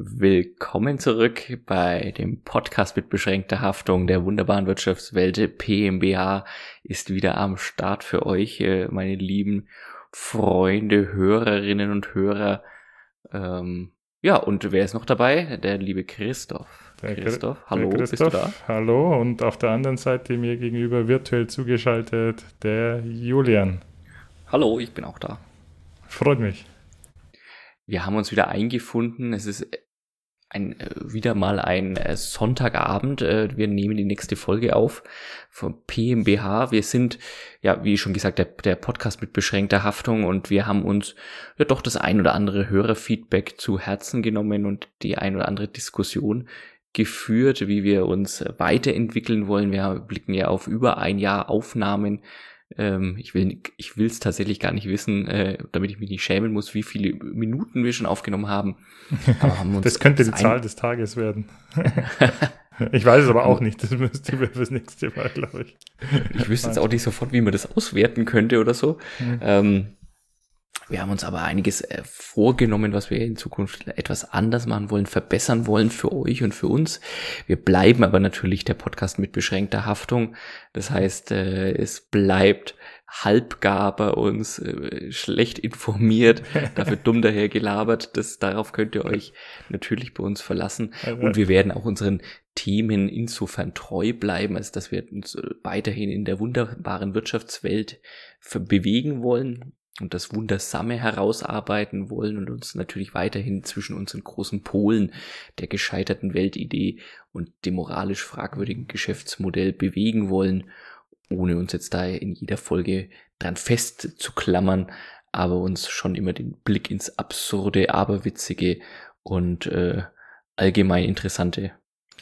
Willkommen zurück bei dem Podcast mit beschränkter Haftung der wunderbaren Wirtschaftswelt. PMBH ist wieder am Start für euch, äh, meine lieben Freunde, Hörerinnen und Hörer. Ähm, ja, und wer ist noch dabei? Der liebe Christoph. Der Christoph, hallo, der Christoph, bist du da? Hallo, und auf der anderen Seite mir gegenüber virtuell zugeschaltet der Julian. Hallo, ich bin auch da. Freut mich. Wir haben uns wieder eingefunden. Es ist ein, äh, wieder mal ein äh, Sonntagabend. Äh, wir nehmen die nächste Folge auf vom PMBH. Wir sind, ja, wie schon gesagt, der, der Podcast mit beschränkter Haftung und wir haben uns ja doch das ein oder andere Hörerfeedback zu Herzen genommen und die ein oder andere Diskussion geführt, wie wir uns weiterentwickeln wollen. Wir blicken ja auf über ein Jahr Aufnahmen ähm, ich will ich will es tatsächlich gar nicht wissen, äh, damit ich mich nicht schämen muss, wie viele Minuten wir schon aufgenommen haben. haben das könnte die Zahl des Tages werden. ich weiß es aber auch nicht. Das müsste wir fürs nächste Mal, glaube ich. Ich wüsste jetzt auch nicht sofort, wie man das auswerten könnte oder so. Mhm. Ähm, wir haben uns aber einiges äh, vorgenommen, was wir in Zukunft etwas anders machen wollen, verbessern wollen für euch und für uns. Wir bleiben aber natürlich der Podcast mit beschränkter Haftung. Das heißt, äh, es bleibt halbgar bei uns, äh, schlecht informiert, dafür dumm daher gelabert. Das, darauf könnt ihr euch natürlich bei uns verlassen. Und wir werden auch unseren Themen insofern treu bleiben, als dass wir uns weiterhin in der wunderbaren Wirtschaftswelt bewegen wollen und das Wundersame herausarbeiten wollen und uns natürlich weiterhin zwischen unseren großen Polen der gescheiterten Weltidee und dem moralisch fragwürdigen Geschäftsmodell bewegen wollen, ohne uns jetzt da in jeder Folge dran festzuklammern, aber uns schon immer den Blick ins Absurde, Aberwitzige und äh, allgemein Interessante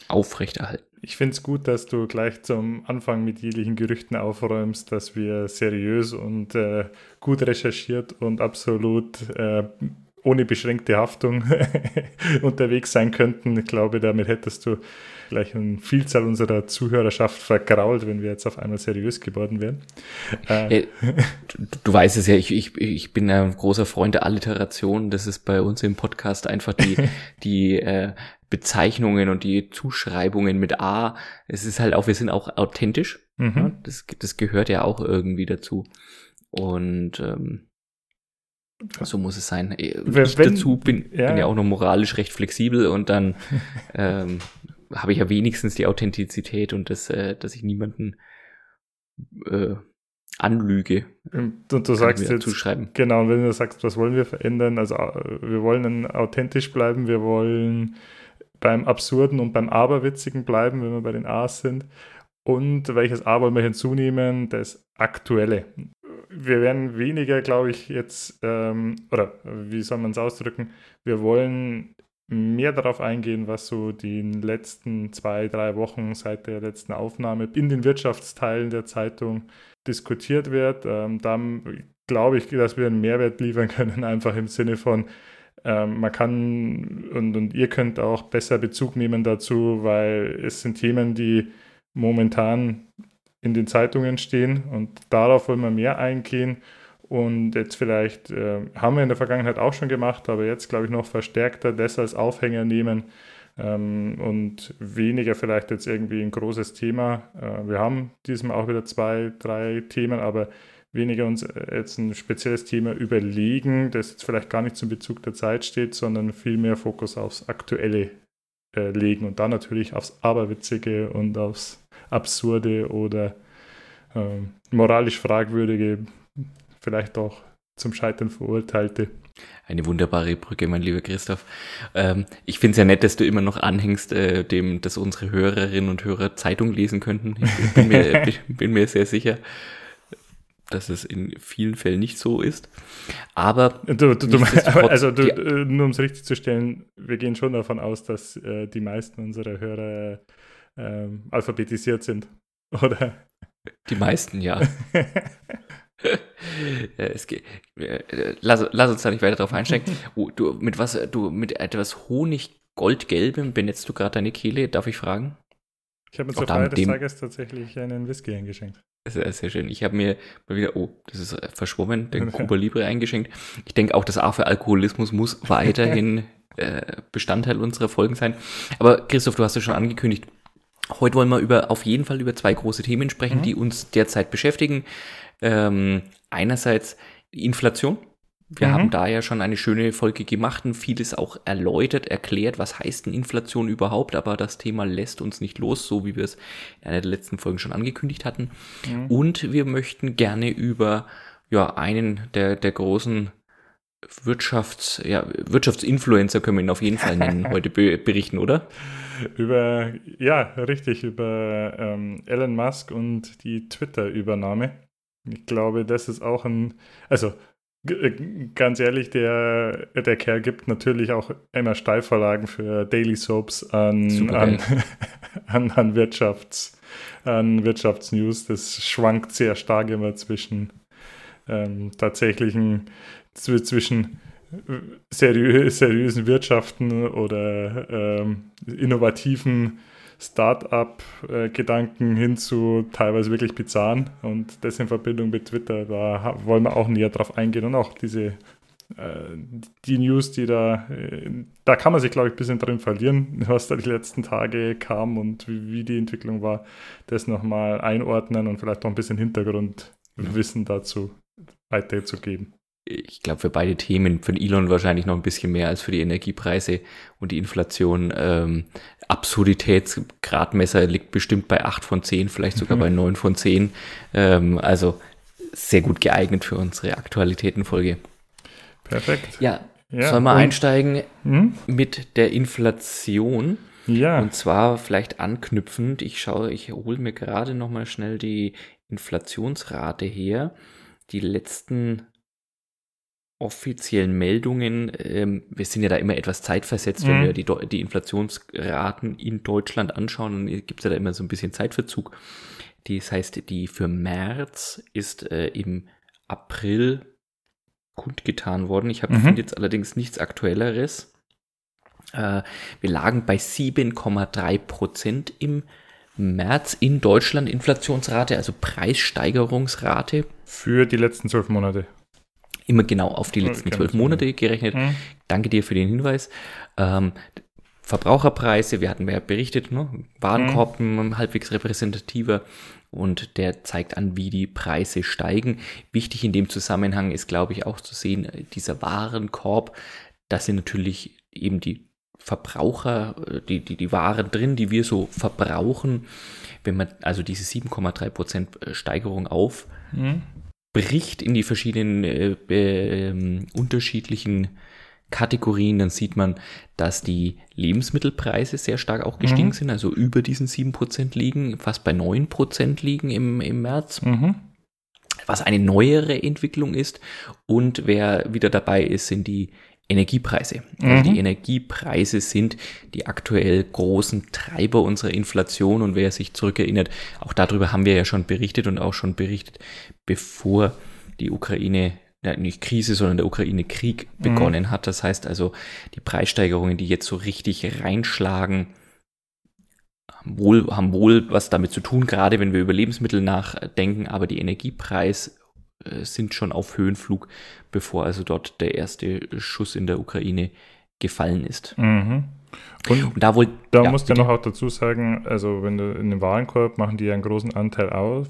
aufrechterhalten. Ich finde es gut, dass du gleich zum Anfang mit jeglichen Gerüchten aufräumst, dass wir seriös und äh, gut recherchiert und absolut äh, ohne beschränkte Haftung unterwegs sein könnten. Ich glaube, damit hättest du gleich eine Vielzahl unserer Zuhörerschaft vergrault, wenn wir jetzt auf einmal seriös geworden wären. Äh, du, du, weißt es ja, ich, ich, ich bin ein großer Freund der Alliteration. Das ist bei uns im Podcast einfach die, die äh, Bezeichnungen und die Zuschreibungen mit A. Es ist halt auch, wir sind auch authentisch. Mhm. Ja, das, das gehört ja auch irgendwie dazu. Und ähm, so muss es sein. Ich Wenn, dazu bin ja. bin ja auch noch moralisch recht flexibel und dann ähm, habe ich ja wenigstens die Authentizität und das, äh, dass ich niemanden äh, anlüge. Und du sagst jetzt, zuschreiben. genau, und wenn du sagst, was wollen wir verändern, also äh, wir wollen authentisch bleiben, wir wollen beim Absurden und beim Aberwitzigen bleiben, wenn wir bei den A's sind. Und welches A wollen wir hinzunehmen? Das Aktuelle. Wir werden weniger, glaube ich, jetzt, ähm, oder wie soll man es ausdrücken? Wir wollen mehr darauf eingehen, was so die letzten zwei, drei Wochen seit der letzten Aufnahme in den Wirtschaftsteilen der Zeitung diskutiert wird. Ähm, dann glaube ich, dass wir einen Mehrwert liefern können, einfach im Sinne von, ähm, man kann und, und ihr könnt auch besser Bezug nehmen dazu, weil es sind Themen, die momentan in den Zeitungen stehen und darauf wollen wir mehr eingehen. Und jetzt vielleicht äh, haben wir in der Vergangenheit auch schon gemacht, aber jetzt glaube ich noch verstärkter das als Aufhänger nehmen ähm, und weniger vielleicht jetzt irgendwie ein großes Thema. Äh, wir haben diesmal auch wieder zwei, drei Themen, aber weniger uns äh, jetzt ein spezielles Thema überlegen, das jetzt vielleicht gar nicht zum Bezug der Zeit steht, sondern viel mehr Fokus aufs Aktuelle äh, legen und dann natürlich aufs Aberwitzige und aufs Absurde oder äh, moralisch Fragwürdige, vielleicht auch zum Scheitern verurteilte. Eine wunderbare Brücke, mein lieber Christoph. Ähm, ich finde es ja nett, dass du immer noch anhängst, äh, dem, dass unsere Hörerinnen und Hörer Zeitung lesen könnten. Ich bin mir, bin mir sehr sicher dass es in vielen Fällen nicht so ist. Aber du, du, du also du, äh, nur um es richtig zu stellen, wir gehen schon davon aus, dass äh, die meisten unserer Hörer äh, alphabetisiert sind, oder? Die meisten, ja. es geht, äh, lass, lass, uns da nicht weiter drauf einsteigen. Oh, du, mit was, du, mit etwas Honig-Goldgelbem benetzt du gerade deine Kehle, darf ich fragen? Ich habe mir zur Feier des Tages tatsächlich einen Whisky eingeschenkt. Sehr, sehr schön. Ich habe mir mal wieder, oh, das ist verschwommen, den Cuba Libre eingeschenkt. Ich denke auch, das A für Alkoholismus muss weiterhin äh, Bestandteil unserer Folgen sein. Aber Christoph, du hast es schon angekündigt. Heute wollen wir über, auf jeden Fall über zwei große Themen sprechen, mhm. die uns derzeit beschäftigen. Ähm, einerseits Inflation. Wir mhm. haben da ja schon eine schöne Folge gemacht und vieles auch erläutert, erklärt, was heißt denn Inflation überhaupt, aber das Thema lässt uns nicht los, so wie wir es in einer der letzten Folgen schon angekündigt hatten. Mhm. Und wir möchten gerne über ja, einen der, der großen Wirtschafts, ja, Wirtschaftsinfluencer können wir ihn auf jeden Fall nennen, heute be berichten, oder? Über, ja, richtig, über ähm, Elon Musk und die Twitter-Übernahme. Ich glaube, das ist auch ein, also äh, ganz ehrlich, der, der Kerl gibt natürlich auch immer Steilvorlagen für Daily Soaps an, an, an, an, Wirtschafts, an Wirtschaftsnews. Das schwankt sehr stark immer zwischen ähm, tatsächlichen zwischen äh, seriö seriösen Wirtschaften oder ähm, innovativen Start-up-Gedanken hin zu teilweise wirklich bizarren. Und das in Verbindung mit Twitter, da wollen wir auch näher drauf eingehen. Und auch diese äh, die News, die da, äh, da kann man sich, glaube ich, ein bisschen drin verlieren, was da die letzten Tage kam und wie, die Entwicklung war, das nochmal einordnen und vielleicht auch ein bisschen Hintergrundwissen dazu weiterzugeben ich glaube, für beide Themen, für Elon wahrscheinlich noch ein bisschen mehr als für die Energiepreise und die Inflation. Ähm, Absurditätsgradmesser liegt bestimmt bei 8 von 10, vielleicht sogar mhm. bei 9 von 10. Ähm, also sehr gut geeignet für unsere Aktualitätenfolge. Perfekt. Ja, ja sollen wir einsteigen hm? mit der Inflation? Ja. Und zwar vielleicht anknüpfend, ich schaue, ich hole mir gerade nochmal schnell die Inflationsrate her. Die letzten offiziellen Meldungen, ähm, wir sind ja da immer etwas zeitversetzt, mhm. wenn wir die, die Inflationsraten in Deutschland anschauen, dann gibt es ja da immer so ein bisschen Zeitverzug. Das heißt, die für März ist äh, im April kundgetan worden. Ich habe mhm. finde jetzt allerdings nichts Aktuelleres. Äh, wir lagen bei 7,3 Prozent im März in Deutschland Inflationsrate, also Preissteigerungsrate. Für die letzten zwölf Monate immer genau auf die letzten zwölf Monate gerechnet. Mhm. Danke dir für den Hinweis. Ähm, Verbraucherpreise, wir hatten ja berichtet, ne? Warenkorb mhm. halbwegs repräsentativer und der zeigt an, wie die Preise steigen. Wichtig in dem Zusammenhang ist, glaube ich, auch zu sehen, dieser Warenkorb, da sind natürlich eben die Verbraucher, äh, die, die, die Waren drin, die wir so verbrauchen. Wenn man also diese 7,3% Steigerung auf mhm bricht in die verschiedenen äh, äh, unterschiedlichen Kategorien, dann sieht man, dass die Lebensmittelpreise sehr stark auch gestiegen mhm. sind, also über diesen 7% liegen, fast bei 9% liegen im, im März. Mhm. Was eine neuere Entwicklung ist. Und wer wieder dabei ist, sind die Energiepreise. Also mhm. die Energiepreise sind die aktuell großen Treiber unserer Inflation und wer sich zurückerinnert, auch darüber haben wir ja schon berichtet und auch schon berichtet, bevor die Ukraine nicht Krise, sondern der Ukraine-Krieg mhm. begonnen hat. Das heißt also, die Preissteigerungen, die jetzt so richtig reinschlagen, haben wohl, haben wohl was damit zu tun, gerade wenn wir über Lebensmittel nachdenken, aber die Energiepreis sind schon auf Höhenflug, bevor also dort der erste Schuss in der Ukraine gefallen ist. Mhm. Und, und, da wohl. Da ja, musst du ja noch auch dazu sagen, also wenn du in dem Warenkorb machen die ja einen großen Anteil auf,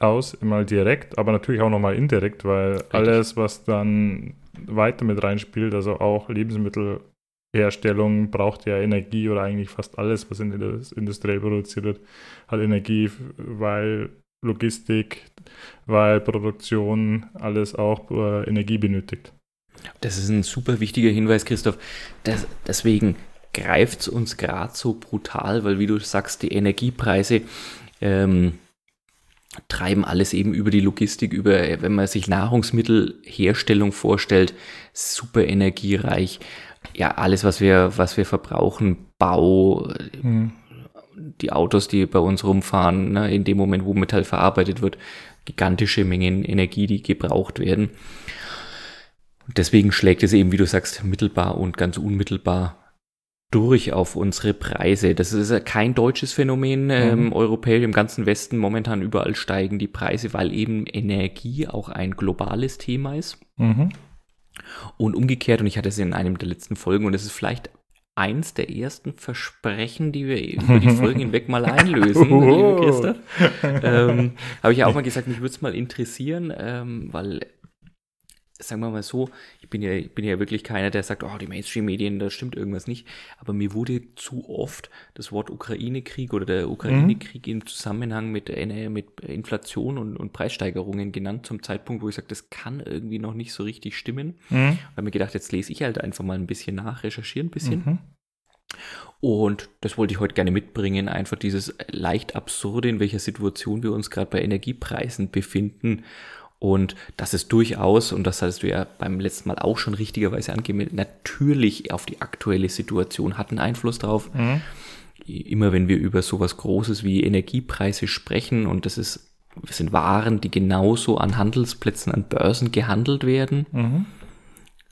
aus, immer direkt, aber natürlich auch nochmal indirekt, weil Richtig. alles, was dann weiter mit reinspielt, also auch Lebensmittelherstellung braucht ja Energie oder eigentlich fast alles, was in der Industrie produziert wird, hat Energie, weil Logistik, weil Produktion alles auch äh, Energie benötigt. Das ist ein super wichtiger Hinweis, Christoph. Das, deswegen greift es uns gerade so brutal, weil wie du sagst, die Energiepreise ähm, treiben alles eben über die Logistik, über, wenn man sich Nahrungsmittelherstellung vorstellt, super energiereich. Ja, alles, was wir, was wir verbrauchen, Bau, hm die Autos, die bei uns rumfahren, ne, in dem Moment, wo Metall verarbeitet wird, gigantische Mengen Energie, die gebraucht werden. deswegen schlägt es eben, wie du sagst, mittelbar und ganz unmittelbar durch auf unsere Preise. Das ist kein deutsches Phänomen. Mhm. Ähm, europäisch im ganzen Westen momentan überall steigen die Preise, weil eben Energie auch ein globales Thema ist. Mhm. Und umgekehrt, und ich hatte es in einem der letzten Folgen, und es ist vielleicht eins der ersten Versprechen, die wir über die Folgen hinweg mal einlösen, liebe Christoph. Ähm, Habe ich ja auch mal gesagt, mich würde es mal interessieren, ähm, weil sagen wir mal so, bin ja, ich bin ja wirklich keiner, der sagt, oh, die Mainstream-Medien, da stimmt irgendwas nicht. Aber mir wurde zu oft das Wort Ukraine-Krieg oder der Ukraine-Krieg mhm. im Zusammenhang mit, äh, mit Inflation und, und, Preissteigerungen genannt, zum Zeitpunkt, wo ich sage, das kann irgendwie noch nicht so richtig stimmen. Mhm. habe mir gedacht, jetzt lese ich halt einfach mal ein bisschen nach, recherchiere ein bisschen. Mhm. Und das wollte ich heute gerne mitbringen, einfach dieses leicht absurde, in welcher Situation wir uns gerade bei Energiepreisen befinden und das ist durchaus, und das hattest du ja beim letzten Mal auch schon richtigerweise angemeldet, natürlich auf die aktuelle Situation hat einen Einfluss drauf. Mhm. Immer wenn wir über sowas Großes wie Energiepreise sprechen, und das ist, das sind Waren, die genauso an Handelsplätzen, an Börsen gehandelt werden, mhm.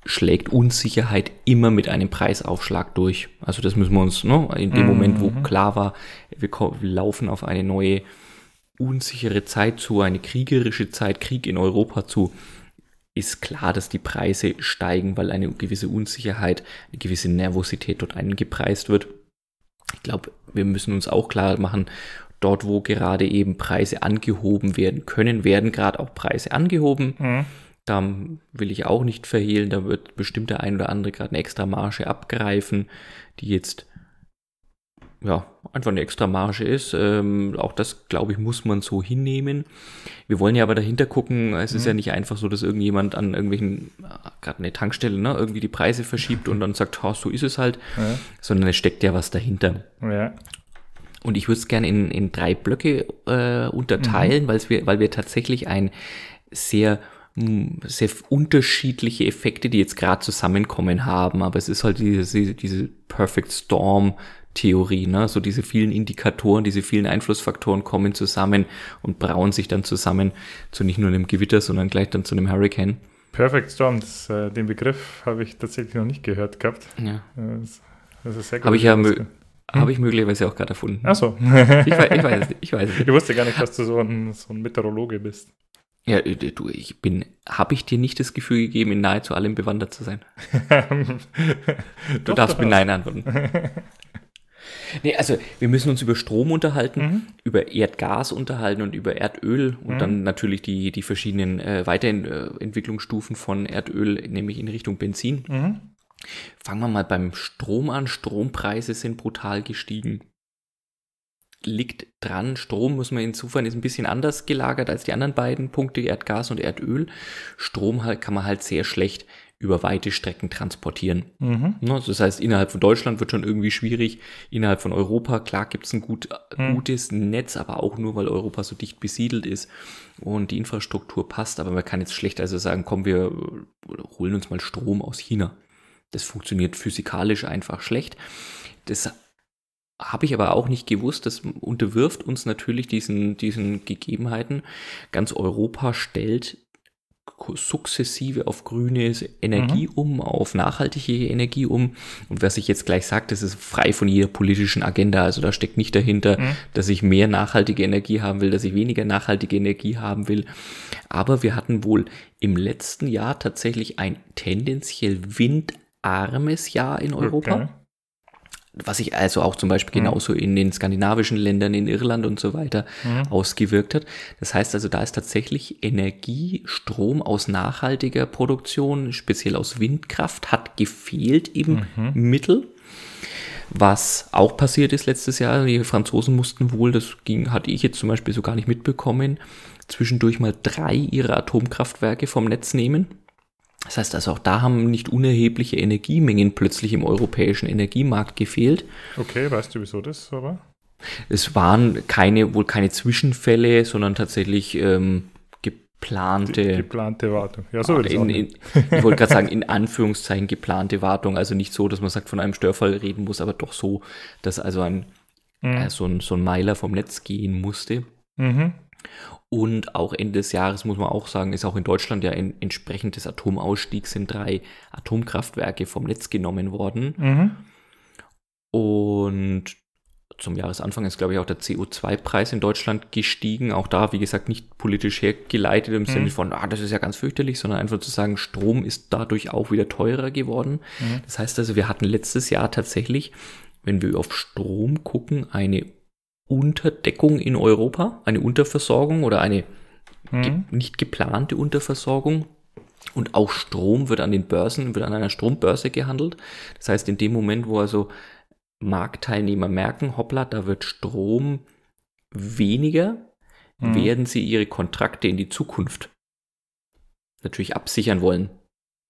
schlägt Unsicherheit immer mit einem Preisaufschlag durch. Also das müssen wir uns, ne, in dem mhm. Moment, wo klar war, wir laufen auf eine neue unsichere Zeit zu, eine kriegerische Zeit, Krieg in Europa zu, ist klar, dass die Preise steigen, weil eine gewisse Unsicherheit, eine gewisse Nervosität dort eingepreist wird. Ich glaube, wir müssen uns auch klar machen, dort, wo gerade eben Preise angehoben werden können, werden gerade auch Preise angehoben. Mhm. Da will ich auch nicht verhehlen, da wird bestimmt der ein oder andere gerade eine extra Marge abgreifen, die jetzt ja, einfach eine extra Marge ist. Ähm, auch das, glaube ich, muss man so hinnehmen. Wir wollen ja aber dahinter gucken, es mhm. ist ja mhm. nicht einfach so, dass irgendjemand an irgendwelchen, äh, gerade eine Tankstelle, ne, irgendwie die Preise verschiebt und dann sagt, ha, so ist es halt, ja. sondern es steckt ja was dahinter. Ja. Und ich würde es gerne in, in drei Blöcke äh, unterteilen, mhm. wir, weil wir tatsächlich ein sehr sehr unterschiedliche Effekte, die jetzt gerade zusammenkommen haben, aber es ist halt diese, diese Perfect Storm Theorie. Ne? So diese vielen Indikatoren, diese vielen Einflussfaktoren kommen zusammen und brauen sich dann zusammen zu nicht nur einem Gewitter, sondern gleich dann zu einem Hurricane. Perfect Storm, das, äh, den Begriff habe ich tatsächlich noch nicht gehört gehabt. Ja. Das, das ist sehr gut. Habe ich ja hm? habe ich möglicherweise auch gerade erfunden. Ach so. ich, weiß, ich weiß. Ich, weiß nicht. ich wusste gar nicht, dass du so ein, so ein Meteorologe bist. Ja, äh, du, ich bin, habe ich dir nicht das Gefühl gegeben, in nahezu allem bewandert zu sein? du Doch, darfst mit Nein antworten. Nee, also wir müssen uns über Strom unterhalten, mhm. über Erdgas unterhalten und über Erdöl und mhm. dann natürlich die, die verschiedenen äh, Weiterentwicklungsstufen von Erdöl, nämlich in Richtung Benzin. Mhm. Fangen wir mal beim Strom an. Strompreise sind brutal gestiegen. Liegt dran, Strom muss man insofern ist ein bisschen anders gelagert als die anderen beiden Punkte, Erdgas und Erdöl. Strom halt, kann man halt sehr schlecht über weite Strecken transportieren. Mhm. Ne, das heißt, innerhalb von Deutschland wird schon irgendwie schwierig. Innerhalb von Europa, klar gibt es ein gut, mhm. gutes Netz, aber auch nur, weil Europa so dicht besiedelt ist und die Infrastruktur passt. Aber man kann jetzt schlecht also sagen, komm, wir holen uns mal Strom aus China. Das funktioniert physikalisch einfach schlecht. Das habe ich aber auch nicht gewusst. Das unterwirft uns natürlich diesen, diesen Gegebenheiten. Ganz Europa stellt sukzessive auf grüne Energie mhm. um, auf nachhaltige Energie um. Und was ich jetzt gleich sage, das ist frei von jeder politischen Agenda. Also da steckt nicht dahinter, mhm. dass ich mehr nachhaltige Energie haben will, dass ich weniger nachhaltige Energie haben will. Aber wir hatten wohl im letzten Jahr tatsächlich ein tendenziell windarmes Jahr in Europa. Okay was sich also auch zum Beispiel mhm. genauso in den skandinavischen Ländern, in Irland und so weiter mhm. ausgewirkt hat. Das heißt also, da ist tatsächlich Energie, Strom aus nachhaltiger Produktion, speziell aus Windkraft, hat gefehlt im mhm. Mittel. Was auch passiert ist letztes Jahr, die Franzosen mussten wohl, das ging, hatte ich jetzt zum Beispiel so gar nicht mitbekommen, zwischendurch mal drei ihrer Atomkraftwerke vom Netz nehmen das heißt also auch da haben nicht unerhebliche Energiemengen plötzlich im europäischen Energiemarkt gefehlt. Okay, weißt du, wieso das so war? Es waren keine, wohl keine Zwischenfälle, sondern tatsächlich ähm, geplante. Die, geplante Wartung. Ja, so in, in, Ich wollte gerade sagen, in Anführungszeichen geplante Wartung. Also nicht so, dass man sagt, von einem Störfall reden muss, aber doch so, dass also ein, mhm. äh, so, ein so ein Meiler vom Netz gehen musste. Mhm. Und auch Ende des Jahres muss man auch sagen, ist auch in Deutschland ja ein, entsprechend des Atomausstiegs sind drei Atomkraftwerke vom Netz genommen worden. Mhm. Und zum Jahresanfang ist, glaube ich, auch der CO2-Preis in Deutschland gestiegen. Auch da, wie gesagt, nicht politisch hergeleitet im mhm. Sinne von, ah, das ist ja ganz fürchterlich, sondern einfach zu sagen, Strom ist dadurch auch wieder teurer geworden. Mhm. Das heißt also, wir hatten letztes Jahr tatsächlich, wenn wir auf Strom gucken, eine Unterdeckung in Europa, eine Unterversorgung oder eine mhm. ge nicht geplante Unterversorgung. Und auch Strom wird an den Börsen, wird an einer Strombörse gehandelt. Das heißt, in dem Moment, wo also Marktteilnehmer merken, hoppla, da wird Strom weniger, mhm. werden sie ihre Kontrakte in die Zukunft natürlich absichern wollen.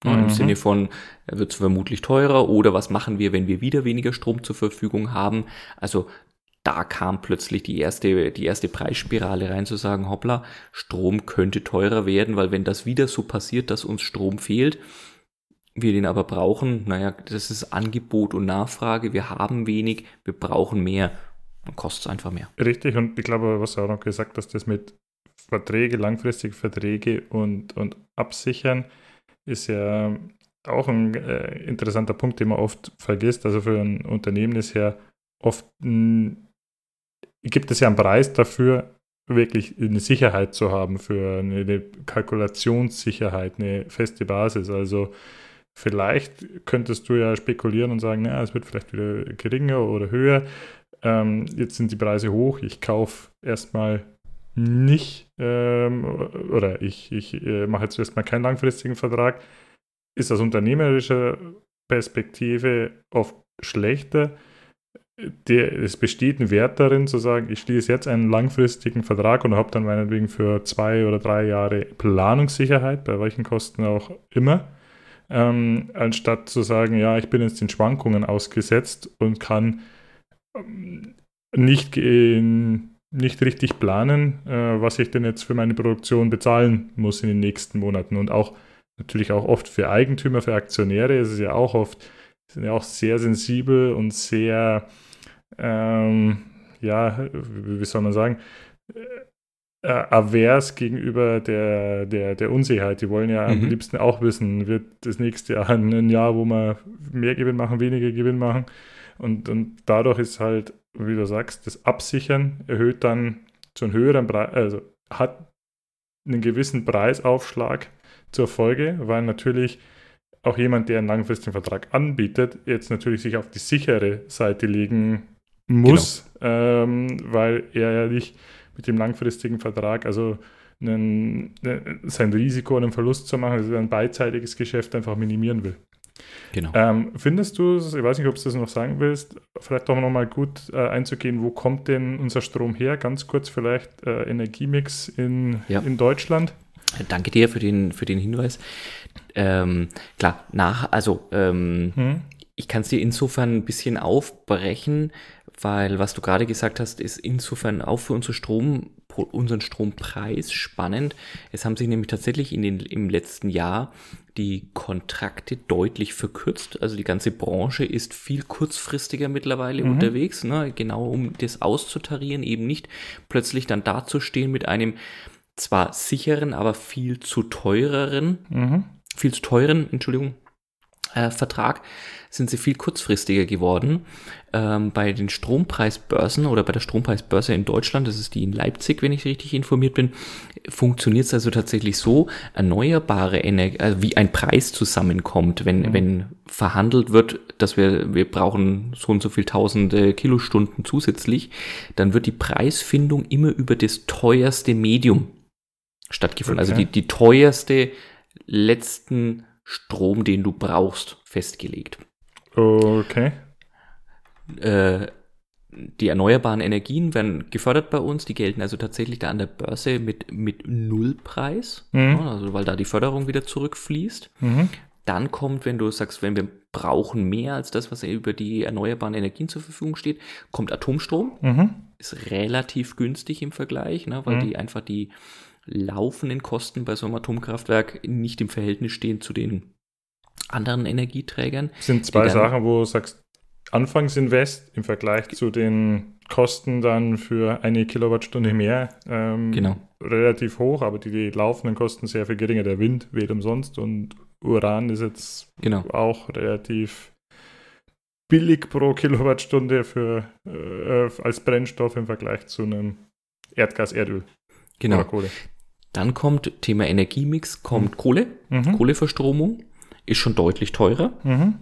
Mhm. Im Sinne von, wird es vermutlich teurer oder was machen wir, wenn wir wieder weniger Strom zur Verfügung haben? Also da kam plötzlich die erste, die erste Preisspirale rein zu sagen, hoppla, Strom könnte teurer werden, weil wenn das wieder so passiert, dass uns Strom fehlt, wir den aber brauchen, naja, das ist Angebot und Nachfrage, wir haben wenig, wir brauchen mehr, dann kostet es einfach mehr. Richtig, und ich glaube, was du auch noch gesagt hast, das mit Verträge, langfristige Verträge und, und Absichern ist ja auch ein äh, interessanter Punkt, den man oft vergisst. Also für ein Unternehmen ist ja oft ein gibt es ja einen Preis dafür, wirklich eine Sicherheit zu haben, für eine Kalkulationssicherheit, eine feste Basis. Also vielleicht könntest du ja spekulieren und sagen, naja, es wird vielleicht wieder geringer oder höher. Ähm, jetzt sind die Preise hoch, ich kaufe erstmal nicht ähm, oder ich, ich äh, mache jetzt erstmal keinen langfristigen Vertrag. Ist aus unternehmerischer Perspektive oft schlechter der, es besteht ein Wert darin zu sagen, ich schließe jetzt einen langfristigen Vertrag und habe dann meinetwegen für zwei oder drei Jahre Planungssicherheit, bei welchen Kosten auch immer, ähm, anstatt zu sagen, ja, ich bin jetzt den Schwankungen ausgesetzt und kann ähm, nicht, in, nicht richtig planen, äh, was ich denn jetzt für meine Produktion bezahlen muss in den nächsten Monaten. Und auch natürlich auch oft für Eigentümer, für Aktionäre ist es ja auch oft, sind ja auch sehr sensibel und sehr ähm, ja, wie soll man sagen, äh, avers gegenüber der, der, der Unsicherheit. Die wollen ja mhm. am liebsten auch wissen, wird das nächste Jahr ein Jahr, wo wir mehr Gewinn machen, weniger Gewinn machen. Und, und dadurch ist halt, wie du sagst, das Absichern erhöht dann zu einem höheren Preis, also hat einen gewissen Preisaufschlag zur Folge, weil natürlich auch jemand, der einen langfristigen Vertrag anbietet, jetzt natürlich sich auf die sichere Seite legen muss, genau. ähm, weil er ja nicht mit dem langfristigen Vertrag, also einen, ne, sein Risiko, einen Verlust zu machen, also ein beidseitiges Geschäft einfach minimieren will. Genau. Ähm, findest du, ich weiß nicht, ob du das noch sagen willst, vielleicht doch nochmal gut äh, einzugehen, wo kommt denn unser Strom her? Ganz kurz vielleicht äh, Energiemix in, ja. in Deutschland. Danke dir für den, für den Hinweis. Ähm, klar, nach, also ähm, hm. ich kann es dir insofern ein bisschen aufbrechen, weil was du gerade gesagt hast, ist insofern auch für unsere Strom, unseren Strompreis spannend. Es haben sich nämlich tatsächlich in den, im letzten Jahr die Kontrakte deutlich verkürzt. Also die ganze Branche ist viel kurzfristiger mittlerweile mhm. unterwegs, ne? genau um das auszutarieren, eben nicht plötzlich dann dazustehen mit einem zwar sicheren, aber viel zu teureren, mhm. viel zu teuren, Entschuldigung, äh, Vertrag, sind sie viel kurzfristiger geworden. Ähm, bei den Strompreisbörsen oder bei der Strompreisbörse in Deutschland, das ist die in Leipzig, wenn ich richtig informiert bin, funktioniert es also tatsächlich so, erneuerbare Energie, also wie ein Preis zusammenkommt, wenn, mhm. wenn verhandelt wird, dass wir, wir brauchen so und so viel tausende Kilostunden zusätzlich, dann wird die Preisfindung immer über das teuerste Medium stattgefunden. Also okay. Also die, die teuerste letzten Strom, den du brauchst, festgelegt. Okay. Äh, die erneuerbaren Energien werden gefördert bei uns, die gelten also tatsächlich da an der Börse mit, mit Nullpreis, mhm. also weil da die Förderung wieder zurückfließt. Mhm. Dann kommt, wenn du sagst, wenn wir brauchen mehr als das, was über die erneuerbaren Energien zur Verfügung steht, kommt Atomstrom. Mhm. Ist relativ günstig im Vergleich, ne, weil mhm. die einfach die laufenden Kosten bei so einem Atomkraftwerk nicht im Verhältnis stehen zu den anderen Energieträgern. Das sind zwei Sachen, wo du sagst, Anfangsinvest im Vergleich zu den Kosten dann für eine Kilowattstunde mehr ähm, genau. relativ hoch, aber die, die, laufenden Kosten sehr viel geringer. Der Wind weht umsonst und Uran ist jetzt genau. auch relativ billig pro Kilowattstunde für, äh, als Brennstoff im Vergleich zu einem Erdgas, Erdöl. Genau. Kohle. Dann kommt Thema Energiemix, kommt mhm. Kohle, mhm. Kohleverstromung, ist schon deutlich teurer. Mhm.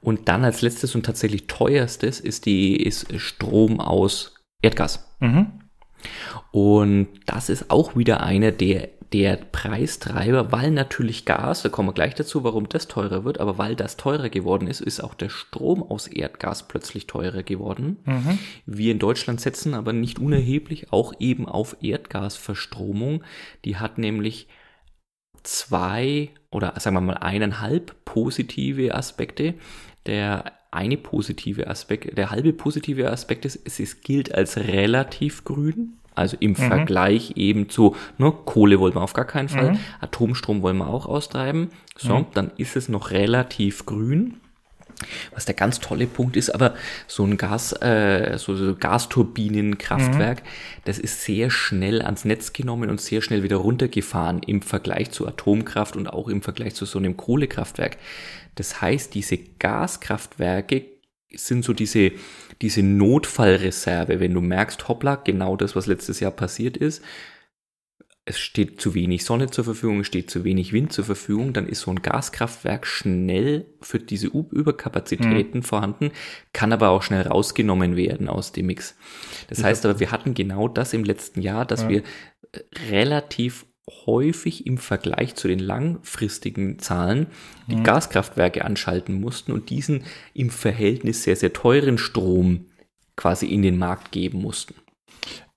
Und dann als letztes und tatsächlich teuerstes ist die ist Strom aus Erdgas. Mhm. Und das ist auch wieder einer der der Preistreiber, weil natürlich Gas, da kommen wir gleich dazu, warum das teurer wird, aber weil das teurer geworden ist, ist auch der Strom aus Erdgas plötzlich teurer geworden. Mhm. Wir in Deutschland setzen aber nicht unerheblich auch eben auf Erdgasverstromung. Die hat nämlich zwei oder sagen wir mal eineinhalb positive Aspekte. Der eine positive Aspekt, der halbe positive Aspekt ist, es gilt als relativ grün. Also im mhm. Vergleich eben zu ne, Kohle wollen wir auf gar keinen Fall, mhm. Atomstrom wollen wir auch austreiben. So, mhm. dann ist es noch relativ grün. Was der ganz tolle Punkt ist, aber so ein Gas, äh, so, so Gasturbinenkraftwerk, mhm. das ist sehr schnell ans Netz genommen und sehr schnell wieder runtergefahren im Vergleich zu Atomkraft und auch im Vergleich zu so einem Kohlekraftwerk. Das heißt, diese Gaskraftwerke sind so diese diese Notfallreserve, wenn du merkst, hoppla, genau das, was letztes Jahr passiert ist, es steht zu wenig Sonne zur Verfügung, es steht zu wenig Wind zur Verfügung, dann ist so ein Gaskraftwerk schnell für diese Überkapazitäten mhm. vorhanden, kann aber auch schnell rausgenommen werden aus dem Mix. Das ich heißt aber, wir hatten genau das im letzten Jahr, dass ja. wir äh, relativ häufig im Vergleich zu den langfristigen Zahlen die mhm. Gaskraftwerke anschalten mussten und diesen im Verhältnis sehr, sehr teuren Strom quasi in den Markt geben mussten.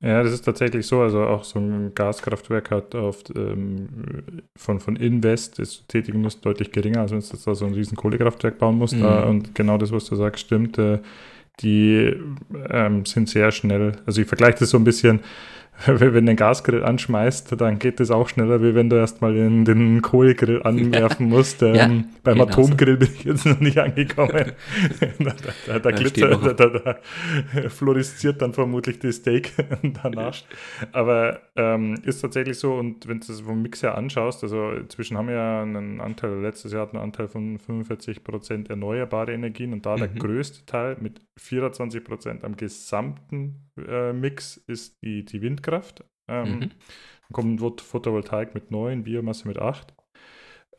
Ja, das ist tatsächlich so. Also auch so ein Gaskraftwerk hat oft ähm, von, von Invest das tätigen muss deutlich geringer, als wenn es da so ein riesen Kohlekraftwerk bauen muss. Mhm. Da, und genau das, was du sagst, stimmt. Äh, die ähm, sind sehr schnell. Also ich vergleiche das so ein bisschen wenn du den Gasgrill anschmeißt, dann geht das auch schneller, wie wenn du erstmal den, den Kohlegrill anwerfen musst. Ähm, ja, beim genau Atomgrill so. bin ich jetzt noch nicht angekommen. da, da, da, glitzert, da, da, fluoresziert dann vermutlich das Steak danach. Aber ähm, ist tatsächlich so, und wenn du das vom Mix her anschaust, also inzwischen haben wir ja einen Anteil, letztes Jahr hatten einen Anteil von 45 Prozent erneuerbare Energien und da mhm. der größte Teil mit 24 Prozent am gesamten Mix ist die, die Windkraft. Ähm, mhm. Dann kommt Photovoltaik mit 9, Biomasse mit 8.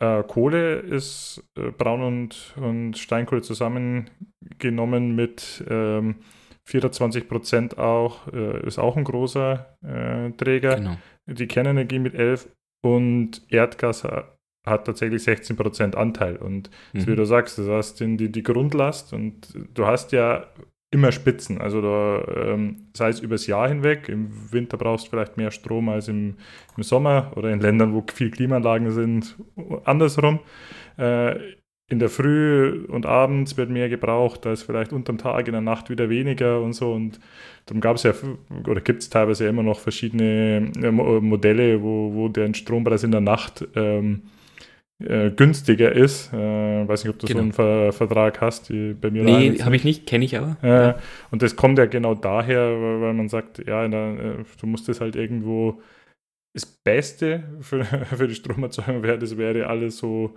Äh, Kohle ist äh, Braun- und, und Steinkohle zusammengenommen mit ähm, 24 Prozent auch, äh, ist auch ein großer äh, Träger. Genau. Die Kernenergie mit 11 und Erdgas hat tatsächlich 16 Prozent Anteil. Und mhm. wie du sagst, du hast die, die Grundlast und du hast ja immer Spitzen. Also da, ähm, sei es übers Jahr hinweg, im Winter brauchst du vielleicht mehr Strom als im, im Sommer oder in Ländern, wo viel Klimaanlagen sind, andersrum. Äh, in der Früh und abends wird mehr gebraucht, als vielleicht unterm Tag, in der Nacht wieder weniger und so. Und darum gab es ja, oder gibt es teilweise immer noch verschiedene äh, Modelle, wo, wo der Strompreis in der Nacht ähm, äh, günstiger ist. Äh, weiß nicht, ob du genau. so einen Ver Vertrag hast. Die bei mir nee, habe ich nicht, kenne ich aber. Äh, ja. Und das kommt ja genau daher, weil man sagt, ja, der, äh, du musst es halt irgendwo das Beste für, für die Stromerzeugung wäre, das wäre alles so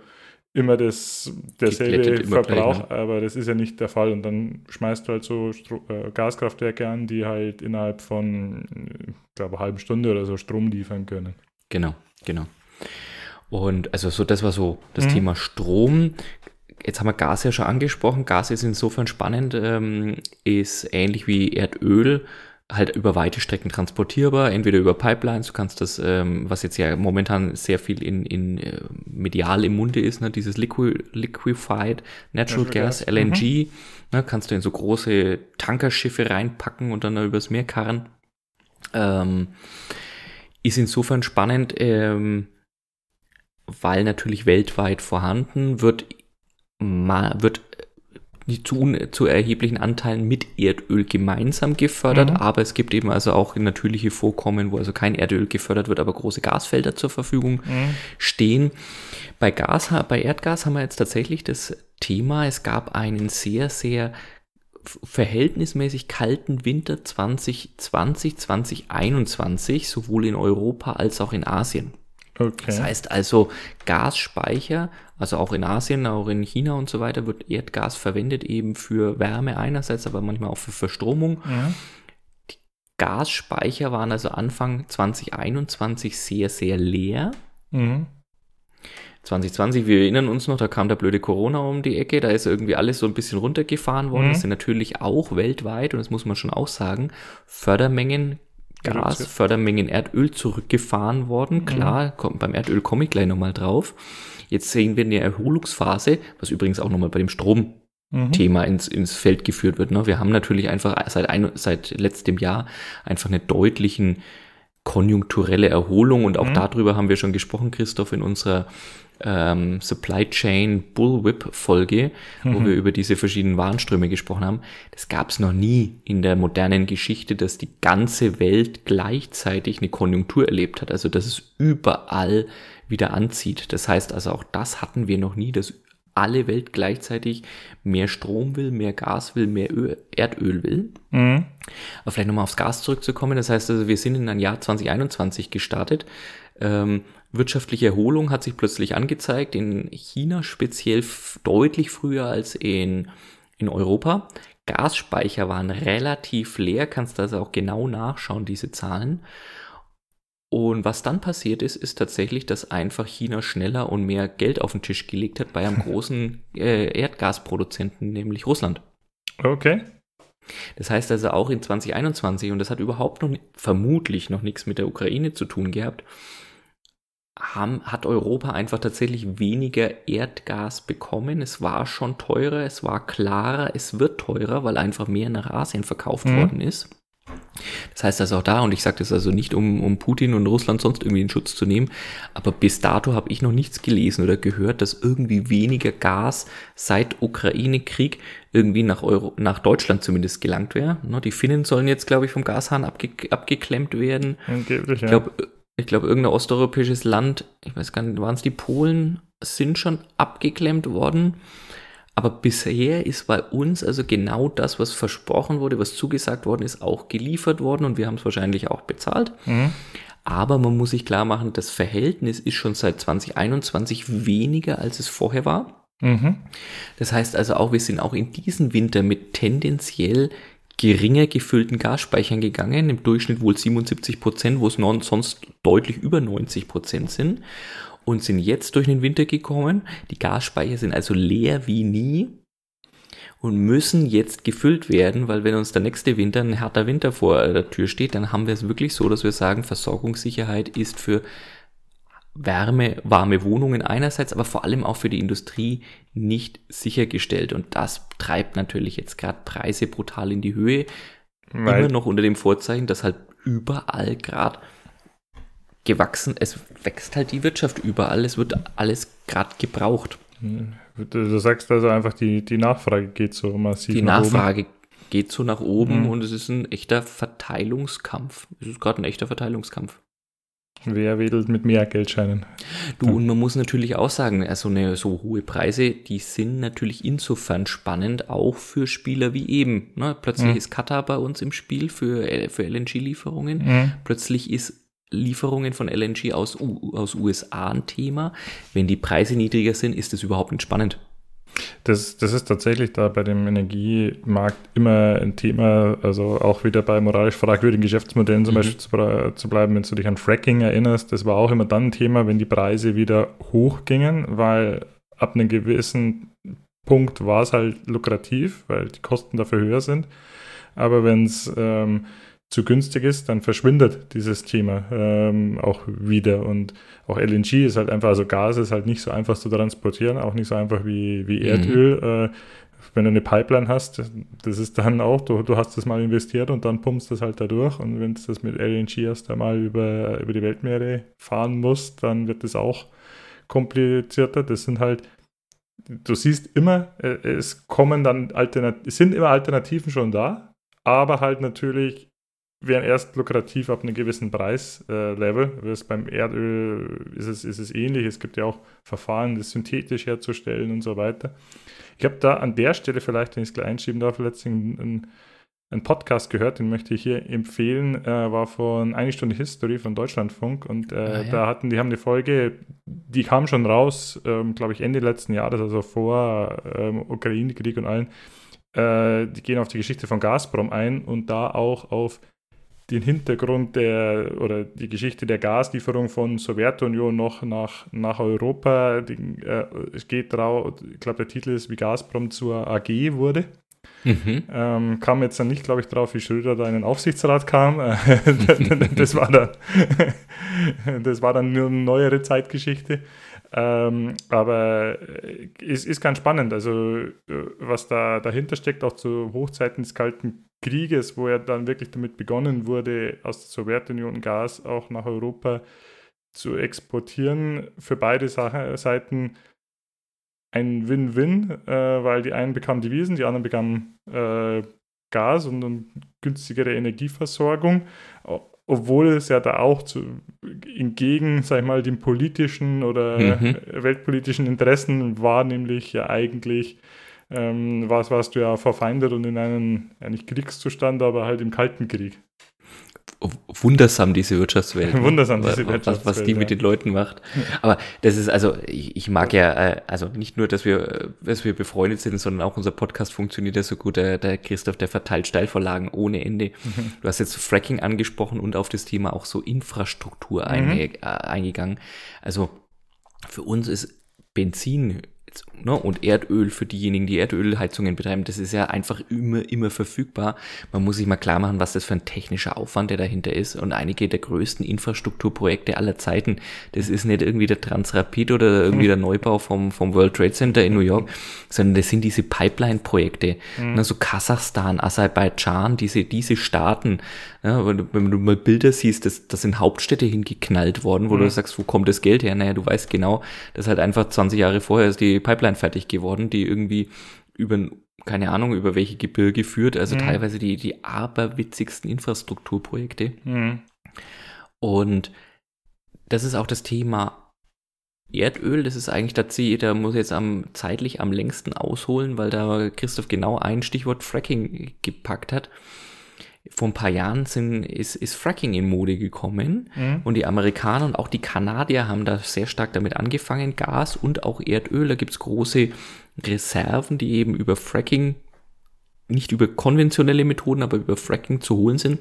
immer das derselbe Verbrauch, gleich, ne? aber das ist ja nicht der Fall. Und dann schmeißt du halt so Stro äh, Gaskraftwerke an, die halt innerhalb von, ich glaube, einer halben Stunde oder so Strom liefern können. Genau, genau. Und also so, das war so das mhm. Thema Strom. Jetzt haben wir Gas ja schon angesprochen. Gas ist insofern spannend, ähm, ist ähnlich wie Erdöl halt über weite Strecken transportierbar, entweder über Pipelines, du kannst das, ähm, was jetzt ja momentan sehr viel in, in äh, medial im Munde ist, ne, dieses Liqui Liquefied Natural, Natural Gas, Gas, LNG, mhm. ne, kannst du in so große Tankerschiffe reinpacken und dann übers Meer karren. Ähm, ist insofern spannend, ähm, weil natürlich weltweit vorhanden, wird, wird zu, zu erheblichen Anteilen mit Erdöl gemeinsam gefördert, mhm. aber es gibt eben also auch natürliche Vorkommen, wo also kein Erdöl gefördert wird, aber große Gasfelder zur Verfügung mhm. stehen. Bei Gas, bei Erdgas haben wir jetzt tatsächlich das Thema, es gab einen sehr, sehr verhältnismäßig kalten Winter 2020, 2021, sowohl in Europa als auch in Asien. Okay. Das heißt also, Gasspeicher, also auch in Asien, auch in China und so weiter, wird Erdgas verwendet eben für Wärme einerseits, aber manchmal auch für Verstromung. Ja. Die Gasspeicher waren also Anfang 2021 sehr, sehr leer. Mhm. 2020, wir erinnern uns noch, da kam der blöde Corona um die Ecke, da ist irgendwie alles so ein bisschen runtergefahren worden. Mhm. Das sind natürlich auch weltweit, und das muss man schon auch sagen, Fördermengen Gas, Fördermengen Erdöl zurückgefahren worden. Mhm. Klar, kommt, beim Erdöl komme ich gleich nochmal drauf. Jetzt sehen wir eine Erholungsphase, was übrigens auch nochmal bei dem Strom Thema ins, ins Feld geführt wird. Ne? Wir haben natürlich einfach seit, ein, seit letztem Jahr einfach eine deutlichen konjunkturelle Erholung und auch mhm. darüber haben wir schon gesprochen, Christoph, in unserer ähm, Supply Chain Bullwhip Folge, mhm. wo wir über diese verschiedenen Warenströme gesprochen haben. Das gab es noch nie in der modernen Geschichte, dass die ganze Welt gleichzeitig eine Konjunktur erlebt hat. Also dass es überall wieder anzieht. Das heißt also auch das hatten wir noch nie, dass alle Welt gleichzeitig mehr Strom will, mehr Gas will, mehr Öl, Erdöl will. Mhm. Aber vielleicht nochmal aufs Gas zurückzukommen. Das heißt also, wir sind in ein Jahr 2021 gestartet. Ähm, wirtschaftliche Erholung hat sich plötzlich angezeigt, in China speziell deutlich früher als in, in Europa. Gasspeicher waren relativ leer, kannst also auch genau nachschauen, diese Zahlen. Und was dann passiert ist, ist tatsächlich, dass einfach China schneller und mehr Geld auf den Tisch gelegt hat bei einem großen äh, Erdgasproduzenten, nämlich Russland. Okay. Das heißt also auch in 2021, und das hat überhaupt noch vermutlich noch nichts mit der Ukraine zu tun gehabt, haben, hat Europa einfach tatsächlich weniger Erdgas bekommen. Es war schon teurer, es war klarer, es wird teurer, weil einfach mehr nach Asien verkauft mhm. worden ist. Das heißt also auch da, und ich sage das also nicht, um, um Putin und Russland sonst irgendwie in Schutz zu nehmen, aber bis dato habe ich noch nichts gelesen oder gehört, dass irgendwie weniger Gas seit Ukraine-Krieg irgendwie nach, Euro, nach Deutschland zumindest gelangt wäre. Ne, die Finnen sollen jetzt, glaube ich, vom Gashahn abge, abgeklemmt werden. Angeblich, ja. Ich glaube, ich glaube, irgendein osteuropäisches Land, ich weiß gar nicht, waren es die Polen, sind schon abgeklemmt worden. Aber bisher ist bei uns also genau das, was versprochen wurde, was zugesagt worden ist, auch geliefert worden und wir haben es wahrscheinlich auch bezahlt. Mhm. Aber man muss sich klar machen, das Verhältnis ist schon seit 2021 weniger, als es vorher war. Mhm. Das heißt also auch, wir sind auch in diesem Winter mit tendenziell geringer gefüllten Gasspeichern gegangen, im Durchschnitt wohl 77 Prozent, wo es sonst deutlich über 90 Prozent sind und sind jetzt durch den Winter gekommen. Die Gasspeicher sind also leer wie nie und müssen jetzt gefüllt werden, weil wenn uns der nächste Winter ein härter Winter vor der Tür steht, dann haben wir es wirklich so, dass wir sagen, Versorgungssicherheit ist für Wärme, warme Wohnungen einerseits, aber vor allem auch für die Industrie nicht sichergestellt. Und das treibt natürlich jetzt gerade Preise brutal in die Höhe. Weil Immer noch unter dem Vorzeichen, dass halt überall gerade gewachsen, es wächst halt die Wirtschaft überall, es wird alles gerade gebraucht. Du sagst also einfach, die, die Nachfrage geht so massiv. Die nach Nachfrage oben. geht so nach oben mhm. und es ist ein echter Verteilungskampf. Es ist gerade ein echter Verteilungskampf. Wer wedelt mit mehr Geldscheinen? Du, und man muss natürlich auch sagen, also eine, so hohe Preise, die sind natürlich insofern spannend, auch für Spieler wie eben. Ne? Plötzlich mhm. ist Katar bei uns im Spiel für, für LNG-Lieferungen. Mhm. Plötzlich ist Lieferungen von LNG aus, aus USA ein Thema. Wenn die Preise niedriger sind, ist das überhaupt nicht spannend. Das, das ist tatsächlich da bei dem Energiemarkt immer ein Thema, also auch wieder bei moralisch fragwürdigen Geschäftsmodellen zum mhm. Beispiel zu, zu, bleiben, wenn du dich an Fracking erinnerst, das war auch immer dann ein Thema, wenn die Preise wieder hochgingen, weil ab einem gewissen Punkt war es halt lukrativ, weil die Kosten dafür höher sind. Aber wenn es ähm, zu günstig ist, dann verschwindet dieses Thema ähm, auch wieder. Und auch LNG ist halt einfach, also Gas ist halt nicht so einfach zu transportieren, auch nicht so einfach wie, wie mhm. Erdöl. Mhm. Äh, wenn du eine Pipeline hast, das ist dann auch, du, du hast das mal investiert und dann pumpst das halt da durch. Und wenn du das mit LNG erst einmal über, über die Weltmeere fahren musst, dann wird das auch komplizierter. Das sind halt, du siehst immer, äh, es kommen dann Alternativen, es sind immer Alternativen schon da, aber halt natürlich werden erst lukrativ ab einem gewissen Preislevel. Äh, beim Erdöl ist es, ist es ähnlich. Es gibt ja auch Verfahren, das synthetisch herzustellen und so weiter. Ich habe da an der Stelle vielleicht, wenn ich es gleich einschieben darf, letztlich ein, einen Podcast gehört, den möchte ich hier empfehlen, äh, war von Eine Stunde History von Deutschlandfunk und äh, ah, ja. da hatten, die haben eine Folge, die kam schon raus, ähm, glaube ich, Ende letzten Jahres, also vor ähm, Ukraine-Krieg und allen. Äh, die gehen auf die Geschichte von Gazprom ein und da auch auf den Hintergrund der oder die Geschichte der Gaslieferung von Sowjetunion noch nach, nach Europa. Die, äh, es geht drauf, ich glaube, der Titel ist, wie Gazprom zur AG wurde. Mhm. Ähm, kam jetzt dann nicht, glaube ich, drauf, wie Schröder da in den Aufsichtsrat kam. das, war dann, das war dann nur eine neuere Zeitgeschichte. Ähm, aber es ist ganz spannend, also äh, was da dahinter steckt, auch zu Hochzeiten des Kalten Krieges, wo ja dann wirklich damit begonnen wurde, aus der Sowjetunion Gas auch nach Europa zu exportieren. Für beide Seiten ein Win-Win, äh, weil die einen bekamen Devisen, die anderen bekamen äh, Gas und, und, günstigere Energieversorgung, obwohl es ja da auch zu, entgegen, sag ich mal, den politischen oder mhm. weltpolitischen Interessen war, nämlich ja eigentlich ähm, was warst du ja verfeindet und in einem, ja nicht Kriegszustand, aber halt im Kalten Krieg wundersam, diese Wirtschaftswelt. Ne? Wundersam, diese Wirtschaftswelt. Was, was die ja. mit den Leuten macht. Aber das ist, also, ich, ich mag ja, äh, also nicht nur, dass wir, dass wir befreundet sind, sondern auch unser Podcast funktioniert ja so gut. Der, der Christoph, der verteilt Steilvorlagen ohne Ende. Mhm. Du hast jetzt Fracking angesprochen und auf das Thema auch so Infrastruktur mhm. einge, äh, eingegangen. Also, für uns ist Benzin ne, und Erdöl für diejenigen, die Erdölheizungen betreiben, das ist ja einfach immer, immer verfügbar. Man muss sich mal klar machen, was das für ein technischer Aufwand der dahinter ist. Und einige der größten Infrastrukturprojekte aller Zeiten, das ist nicht irgendwie der Transrapid oder irgendwie der Neubau vom, vom World Trade Center in New York, sondern das sind diese Pipeline-Projekte. Mhm. Also Kasachstan, Aserbaidschan, diese, diese Staaten, ja, wenn, du, mal Bilder siehst, das, das sind Hauptstädte hingeknallt worden, wo mhm. du sagst, wo kommt das Geld her? Naja, du weißt genau, dass halt einfach 20 Jahre vorher ist die Pipeline fertig geworden, die irgendwie über keine Ahnung, über welche Gebirge führt, also mhm. teilweise die, die aberwitzigsten Infrastrukturprojekte. Mhm. Und das ist auch das Thema Erdöl, das ist eigentlich tatsächlich, da muss ich jetzt am, zeitlich am längsten ausholen, weil da Christoph genau ein Stichwort Fracking gepackt hat vor ein paar Jahren sind, ist, ist Fracking in Mode gekommen mhm. und die Amerikaner und auch die Kanadier haben da sehr stark damit angefangen, Gas und auch Erdöl. Da gibt es große Reserven, die eben über Fracking, nicht über konventionelle Methoden, aber über Fracking zu holen sind.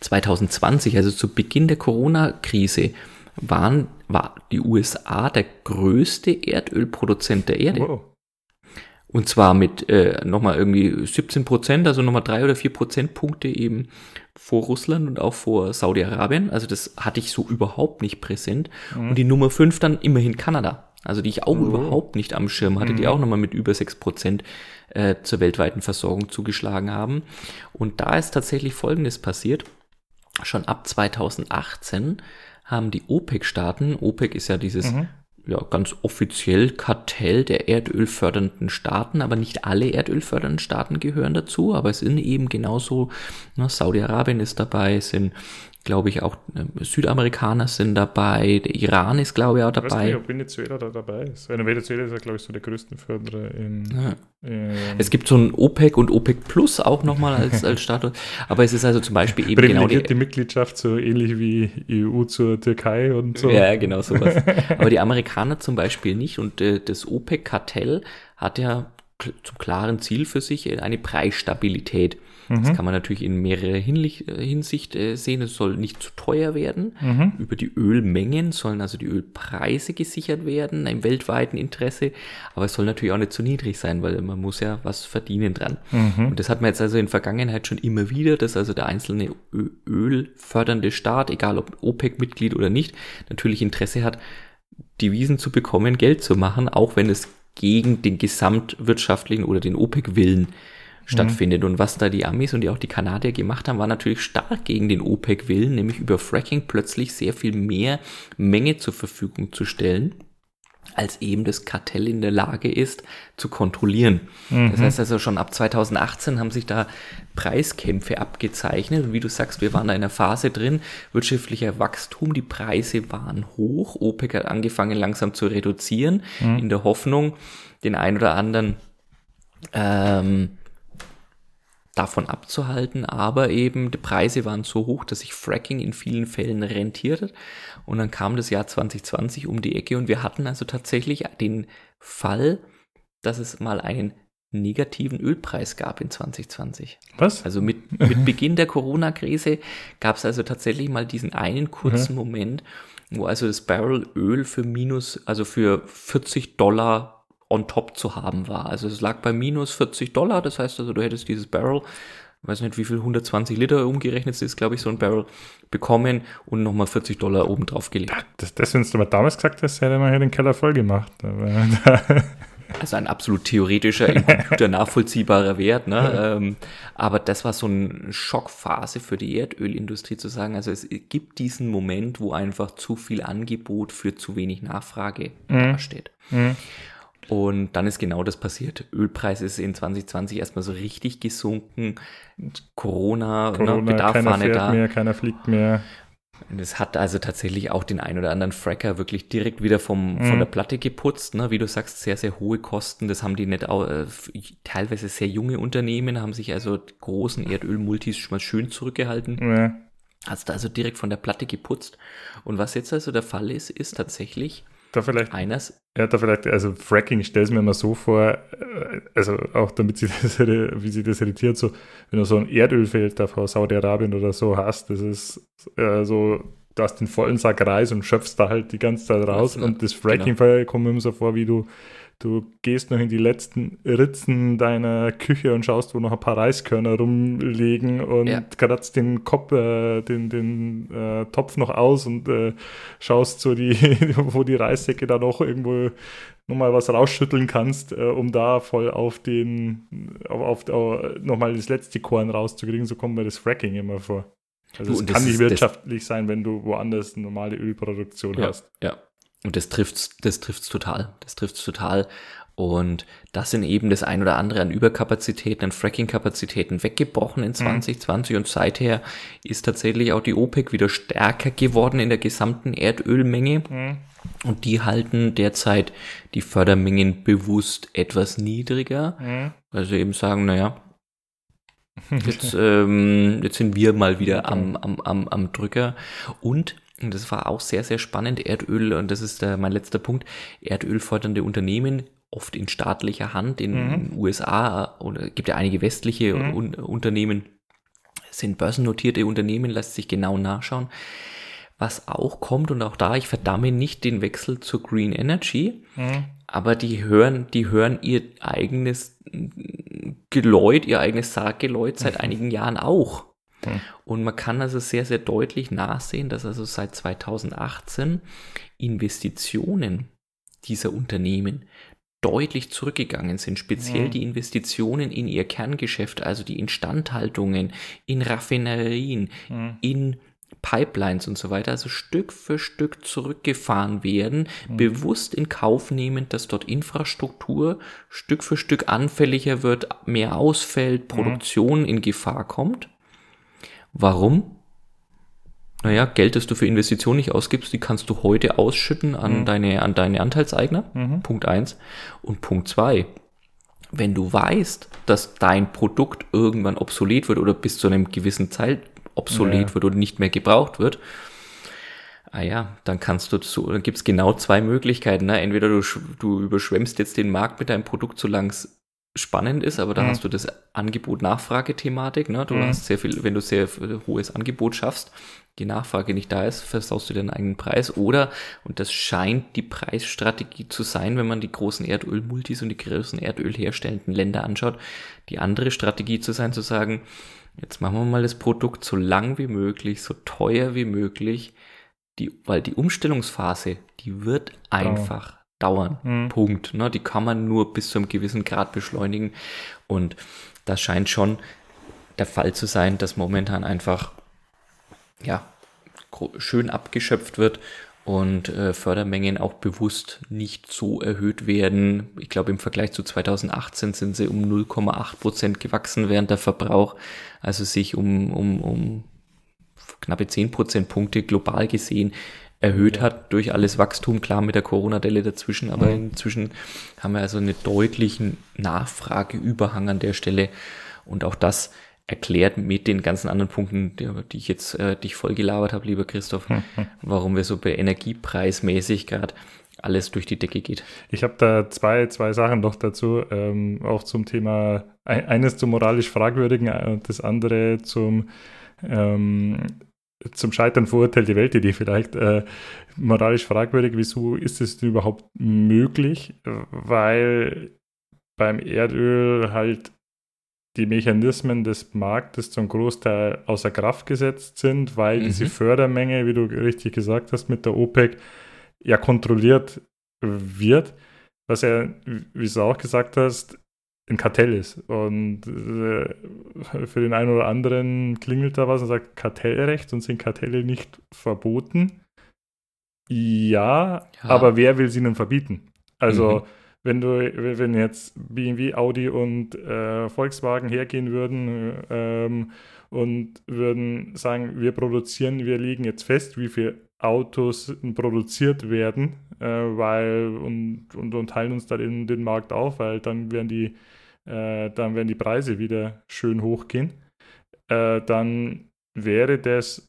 2020, also zu Beginn der Corona-Krise, waren, war die USA der größte Erdölproduzent der Erde. Wow. Und zwar mit äh, nochmal irgendwie 17 Prozent, also nochmal drei oder vier Prozentpunkte eben vor Russland und auch vor Saudi-Arabien. Also das hatte ich so überhaupt nicht präsent. Mhm. Und die Nummer fünf dann immerhin Kanada. Also die ich auch oh. überhaupt nicht am Schirm hatte, mhm. die auch nochmal mit über sechs Prozent äh, zur weltweiten Versorgung zugeschlagen haben. Und da ist tatsächlich Folgendes passiert. Schon ab 2018 haben die OPEC-Staaten, OPEC ist ja dieses mhm ja, ganz offiziell Kartell der erdölfördernden Staaten, aber nicht alle erdölfördernden Staaten gehören dazu, aber es sind eben genauso, ne, Saudi-Arabien ist dabei, sind glaube ich, auch äh, Südamerikaner sind dabei, der Iran ist, glaube ich, auch dabei. Ich weiß nicht, ob Venezuela da dabei ist. Venezuela ist ja, glaube ich, so der größte Förderer in, ja. in Es gibt so ein OPEC und OPEC Plus auch nochmal als, als Status, aber es ist also zum Beispiel eben genau die, die Mitgliedschaft, so ähnlich wie EU zur Türkei und so. Ja, genau sowas. aber die Amerikaner zum Beispiel nicht und äh, das OPEC-Kartell hat ja zum klaren Ziel für sich eine Preisstabilität. Mhm. Das kann man natürlich in mehrere äh, Hinsicht äh, sehen. Es soll nicht zu teuer werden. Mhm. Über die Ölmengen sollen also die Ölpreise gesichert werden, im weltweiten Interesse. Aber es soll natürlich auch nicht zu niedrig sein, weil man muss ja was verdienen dran. Mhm. Und das hat man jetzt also in Vergangenheit schon immer wieder, dass also der einzelne ölfördernde Staat, egal ob OPEC-Mitglied oder nicht, natürlich Interesse hat, Devisen zu bekommen, Geld zu machen, auch wenn es gegen den gesamtwirtschaftlichen oder den OPEC-Willen stattfindet. Mhm. Und was da die Amis und die auch die Kanadier gemacht haben, war natürlich stark gegen den OPEC-Willen, nämlich über Fracking plötzlich sehr viel mehr Menge zur Verfügung zu stellen als eben das Kartell in der Lage ist zu kontrollieren. Mhm. Das heißt also schon ab 2018 haben sich da Preiskämpfe abgezeichnet und wie du sagst, wir waren da in einer Phase drin, wirtschaftlicher Wachstum, die Preise waren hoch, OPEC hat angefangen langsam zu reduzieren, mhm. in der Hoffnung, den ein oder anderen ähm, davon abzuhalten, aber eben die Preise waren so hoch, dass sich Fracking in vielen Fällen rentiert hat. Und dann kam das Jahr 2020 um die Ecke und wir hatten also tatsächlich den Fall, dass es mal einen negativen Ölpreis gab in 2020. Was? Also mit, mit Beginn der Corona-Krise gab es also tatsächlich mal diesen einen kurzen mhm. Moment, wo also das Barrel Öl für minus, also für 40 Dollar on top zu haben war. Also es lag bei minus 40 Dollar, das heißt also, du hättest dieses Barrel, weiß nicht wie viel, 120 Liter umgerechnet ist, glaube ich, so ein Barrel bekommen und nochmal 40 Dollar oben drauf gelegt. Das, das, wenn du mal damals gesagt hast, hätte man hier den Keller voll gemacht. Also ein absolut theoretischer, im Computer nachvollziehbarer Wert. Ne? Ähm, aber das war so eine Schockphase für die Erdölindustrie zu sagen, also es gibt diesen Moment, wo einfach zu viel Angebot für zu wenig Nachfrage mhm. dasteht. Mhm. Und dann ist genau das passiert. Ölpreis ist in 2020 erstmal so richtig gesunken. Corona, ne, Corona ne, Bedarf keiner war nicht da. Mehr, keiner fliegt mehr. Und es hat also tatsächlich auch den ein oder anderen Fracker wirklich direkt wieder vom, mhm. von der Platte geputzt. Ne? Wie du sagst, sehr, sehr hohe Kosten. Das haben die nicht auch, äh, teilweise sehr junge Unternehmen, haben sich also großen Erdölmultis schon mal schön zurückgehalten. Ja. Hast also direkt von der Platte geputzt. Und was jetzt also der Fall ist, ist tatsächlich, da vielleicht, eines. Ja, da vielleicht, also Fracking, ich stelle es mir immer so vor, äh, also auch damit sie das, wie sie das irritiert, so, wenn du so ein Erdölfeld da vor Saudi-Arabien oder so hast, das ist äh, so, du hast den vollen Sack Reis und schöpfst da halt die ganze Zeit raus das, und das Fracking genau. kommt mir immer so vor, wie du Du gehst noch in die letzten Ritzen deiner Küche und schaust, wo noch ein paar Reiskörner rumliegen und ja. kratzt den Kopf, äh, den, den äh, Topf noch aus und äh, schaust so die, wo die Reissäcke da noch irgendwo nochmal was rausschütteln kannst, äh, um da voll auf den, auf, auf, auf nochmal das letzte Korn rauszukriegen. So kommt mir das Fracking immer vor. Also es kann nicht wirtschaftlich sein, wenn du woanders eine normale Ölproduktion ja, hast. Ja, und das trifft's, das trifft's total. Das trifft's total. Und das sind eben das ein oder andere an Überkapazitäten, an Fracking-Kapazitäten weggebrochen in 2020 mhm. und seither ist tatsächlich auch die OPEC wieder stärker geworden in der gesamten Erdölmenge. Mhm. Und die halten derzeit die Fördermengen bewusst etwas niedriger, mhm. sie eben sagen, naja, jetzt, ähm, jetzt sind wir mal wieder am, am, am, am Drücker. Und und das war auch sehr, sehr spannend. Erdöl, und das ist der, mein letzter Punkt, erdölfördernde Unternehmen, oft in staatlicher Hand, in mhm. USA oder gibt ja einige westliche mhm. Un Unternehmen, sind börsennotierte Unternehmen, lässt sich genau nachschauen. Was auch kommt, und auch da, ich verdamme nicht den Wechsel zur Green Energy, mhm. aber die hören, die hören ihr eigenes Geläut, ihr eigenes Sarggeläut seit einigen Jahren auch. Hm. Und man kann also sehr, sehr deutlich nachsehen, dass also seit 2018 Investitionen dieser Unternehmen deutlich zurückgegangen sind, speziell ja. die Investitionen in ihr Kerngeschäft, also die Instandhaltungen in Raffinerien, ja. in Pipelines und so weiter, also Stück für Stück zurückgefahren werden, ja. bewusst in Kauf nehmend, dass dort Infrastruktur Stück für Stück anfälliger wird, mehr ausfällt, Produktion in Gefahr kommt. Warum? Naja, Geld, das du für Investitionen nicht ausgibst, die kannst du heute ausschütten an, mhm. deine, an deine Anteilseigner. Mhm. Punkt eins Und Punkt zwei wenn du weißt, dass dein Produkt irgendwann obsolet wird oder bis zu einem gewissen Zeit obsolet ja. wird oder nicht mehr gebraucht wird, ah ja, dann kannst du so, dann gibt's genau zwei Möglichkeiten. Ne? Entweder du, du überschwemmst jetzt den Markt mit deinem Produkt, solange es spannend ist, aber da mhm. hast du das Angebot-Nachfrage-Thematik. Ne? Du mhm. hast sehr viel, wenn du sehr hohes Angebot schaffst, die Nachfrage nicht da ist, versaust du deinen eigenen Preis. Oder, und das scheint die Preisstrategie zu sein, wenn man die großen Erdölmultis und die großen Erdöl herstellenden Länder anschaut, die andere Strategie zu sein, zu sagen, jetzt machen wir mal das Produkt so lang wie möglich, so teuer wie möglich, die, weil die Umstellungsphase, die wird einfach dauern. Mhm. Punkt. Ne? Die kann man nur bis zu einem gewissen Grad beschleunigen. Und das scheint schon der Fall zu sein, dass momentan einfach ja, schön abgeschöpft wird und äh, Fördermengen auch bewusst nicht so erhöht werden. Ich glaube, im Vergleich zu 2018 sind sie um 0,8 Prozent gewachsen, während der Verbrauch also sich um, um, um knappe 10 Prozentpunkte global gesehen erhöht ja. hat durch alles Wachstum, klar mit der Corona-Delle dazwischen, aber mhm. inzwischen haben wir also einen deutlichen Nachfrageüberhang an der Stelle. Und auch das erklärt mit den ganzen anderen Punkten, die, die ich jetzt äh, dich voll gelabert habe, lieber Christoph, warum wir so bei energiepreismäßig gerade alles durch die Decke geht. Ich habe da zwei, zwei Sachen noch dazu, ähm, auch zum Thema, eines zum moralisch Fragwürdigen und das andere zum, ähm, zum Scheitern verurteilte Weltidee vielleicht. Äh, moralisch fragwürdig, wieso ist es überhaupt möglich? Weil beim Erdöl halt die Mechanismen des Marktes zum Großteil außer Kraft gesetzt sind, weil mhm. diese Fördermenge, wie du richtig gesagt hast, mit der OPEC ja kontrolliert wird, was ja, wie du auch gesagt hast, ein Kartell ist. Und äh, für den einen oder anderen klingelt da was und sagt Kartellrecht und sind Kartelle nicht verboten. Ja, ja. aber wer will sie denn verbieten? Also, mhm. wenn du, wenn jetzt BMW, Audi und äh, Volkswagen hergehen würden ähm, und würden sagen, wir produzieren, wir legen jetzt fest, wie viel Autos produziert werden, äh, weil und, und, und teilen uns da den, den Markt auf, weil dann werden die, äh, dann werden die Preise wieder schön hochgehen. Äh, dann wäre das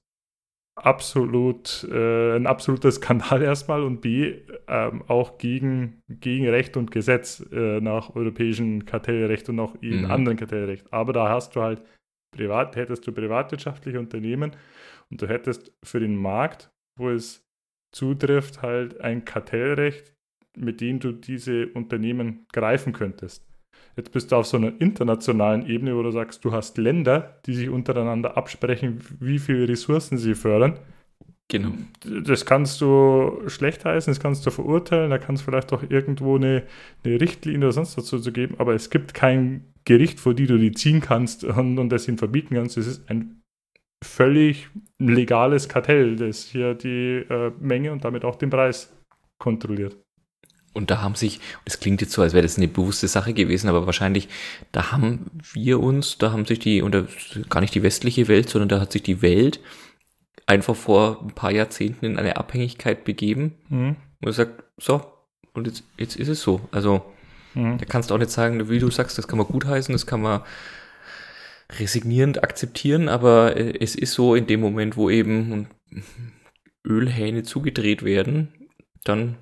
absolut äh, ein absoluter Skandal erstmal und B ähm, auch gegen, gegen Recht und Gesetz äh, nach europäischem Kartellrecht und auch in mhm. anderen Kartellrecht. Aber da hast du halt privat, hättest du privatwirtschaftliche Unternehmen und du hättest für den Markt wo es zutrifft, halt ein Kartellrecht, mit dem du diese Unternehmen greifen könntest. Jetzt bist du auf so einer internationalen Ebene, wo du sagst, du hast Länder, die sich untereinander absprechen, wie viele Ressourcen sie fördern. Genau. Das kannst du schlecht heißen, das kannst du verurteilen, da kann es vielleicht auch irgendwo eine, eine, Richtlinie oder sonst dazu zu geben, aber es gibt kein Gericht, vor die du die ziehen kannst und, und das ihnen verbieten kannst. Es ist ein völlig legales Kartell, das hier die äh, Menge und damit auch den Preis kontrolliert. Und da haben sich, es klingt jetzt so, als wäre das eine bewusste Sache gewesen, aber wahrscheinlich, da haben wir uns, da haben sich die, und gar nicht die westliche Welt, sondern da hat sich die Welt einfach vor ein paar Jahrzehnten in eine Abhängigkeit begeben mhm. und sagt, so, und jetzt, jetzt ist es so. Also, mhm. da kannst du auch nicht sagen, wie du sagst, das kann man gutheißen, das kann man resignierend akzeptieren, aber äh, es ist so in dem Moment, wo eben Ölhähne zugedreht werden, dann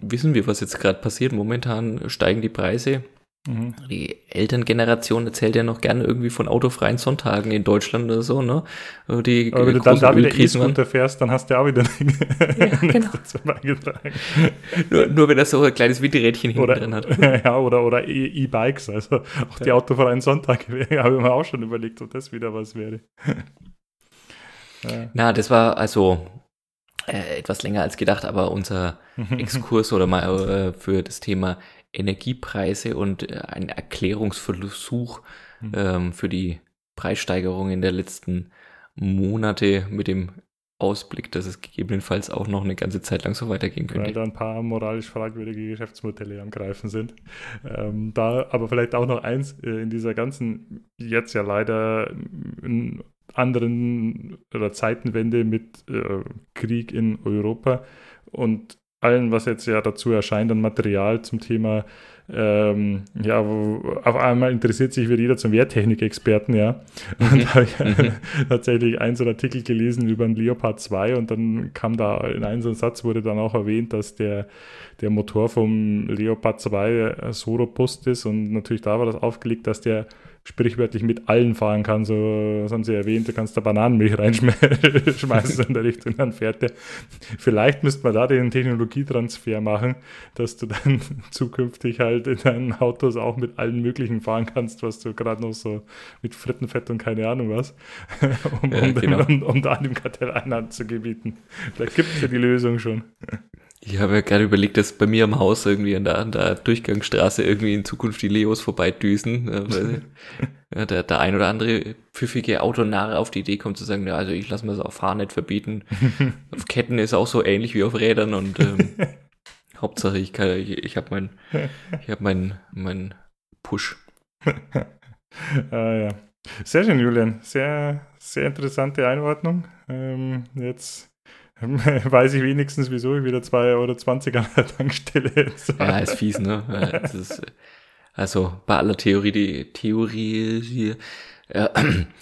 wissen wir, was jetzt gerade passiert. Momentan steigen die Preise Mhm. Die Elterngeneration erzählt ja noch gerne irgendwie von autofreien Sonntagen in Deutschland oder so, ne? Die Aber wenn du dann da wieder E-Scooter fährst, dann hast du auch wieder ja, genau. dazu beigetragen. nur, nur wenn er so ein kleines Winterrädchen hinten oder, drin hat. Ja, oder, oder E-Bikes, also auch die autofreien Sonntage habe ich mir auch schon überlegt, ob das wieder was wäre. ja. Na, das war also äh, etwas länger als gedacht, aber unser Exkurs oder mal äh, für das Thema Energiepreise und äh, ein Erklärungsversuch mhm. ähm, für die Preissteigerungen der letzten Monate mit dem Ausblick, dass es gegebenenfalls auch noch eine ganze Zeit lang so weitergehen könnte. Weil da ein paar moralisch fragwürdige Geschäftsmodelle am Greifen sind. Ähm, da aber vielleicht auch noch eins äh, in dieser ganzen, jetzt ja leider anderen oder Zeitenwende mit äh, Krieg in Europa und allen, was jetzt ja dazu erscheint an Material zum Thema, ähm, ja, wo auf einmal interessiert sich wieder jeder zum Wehrtechnik-Experten, ja. Und mhm. da habe ich mhm. tatsächlich einen so einen Artikel gelesen über den Leopard 2 und dann kam da in einem so Satz wurde dann auch erwähnt, dass der, der Motor vom Leopard 2 so robust ist und natürlich da war das aufgelegt, dass der sprichwörtlich mit allen fahren kann. So, was haben sie erwähnt, du kannst da Bananenmilch reinschmeißen in der Richtung, dann fährt der. Vielleicht müsste man da den Technologietransfer machen, dass du dann zukünftig halt in deinen Autos auch mit allen möglichen fahren kannst, was du gerade noch so mit Frittenfett und keine Ahnung was, um, ja, genau. um, um, da dem Kartell Einhand zu gebieten. Vielleicht gibt es ja die Lösung schon. Ich habe ja gerade überlegt, dass bei mir am Haus irgendwie an der, an der Durchgangsstraße irgendwie in Zukunft die Leos vorbeidüsen. Weil ja, der, der ein oder andere pfiffige Autonarre auf die Idee kommt zu sagen, ja, also ich lasse mir das auf Fahren nicht verbieten. auf Ketten ist auch so ähnlich wie auf Rädern und ähm, Hauptsache ich kann, ich, ich habe mein, ich habe mein, mein Push. ah, ja. Sehr schön, Julian. Sehr, sehr interessante Einordnung. Ähm, jetzt weiß ich wenigstens, wieso ich wieder 2,20 Euro an der Tankstelle zahle. Ja, ist fies, ne? Ist, Also bei aller Theorie, die Theorie, äh,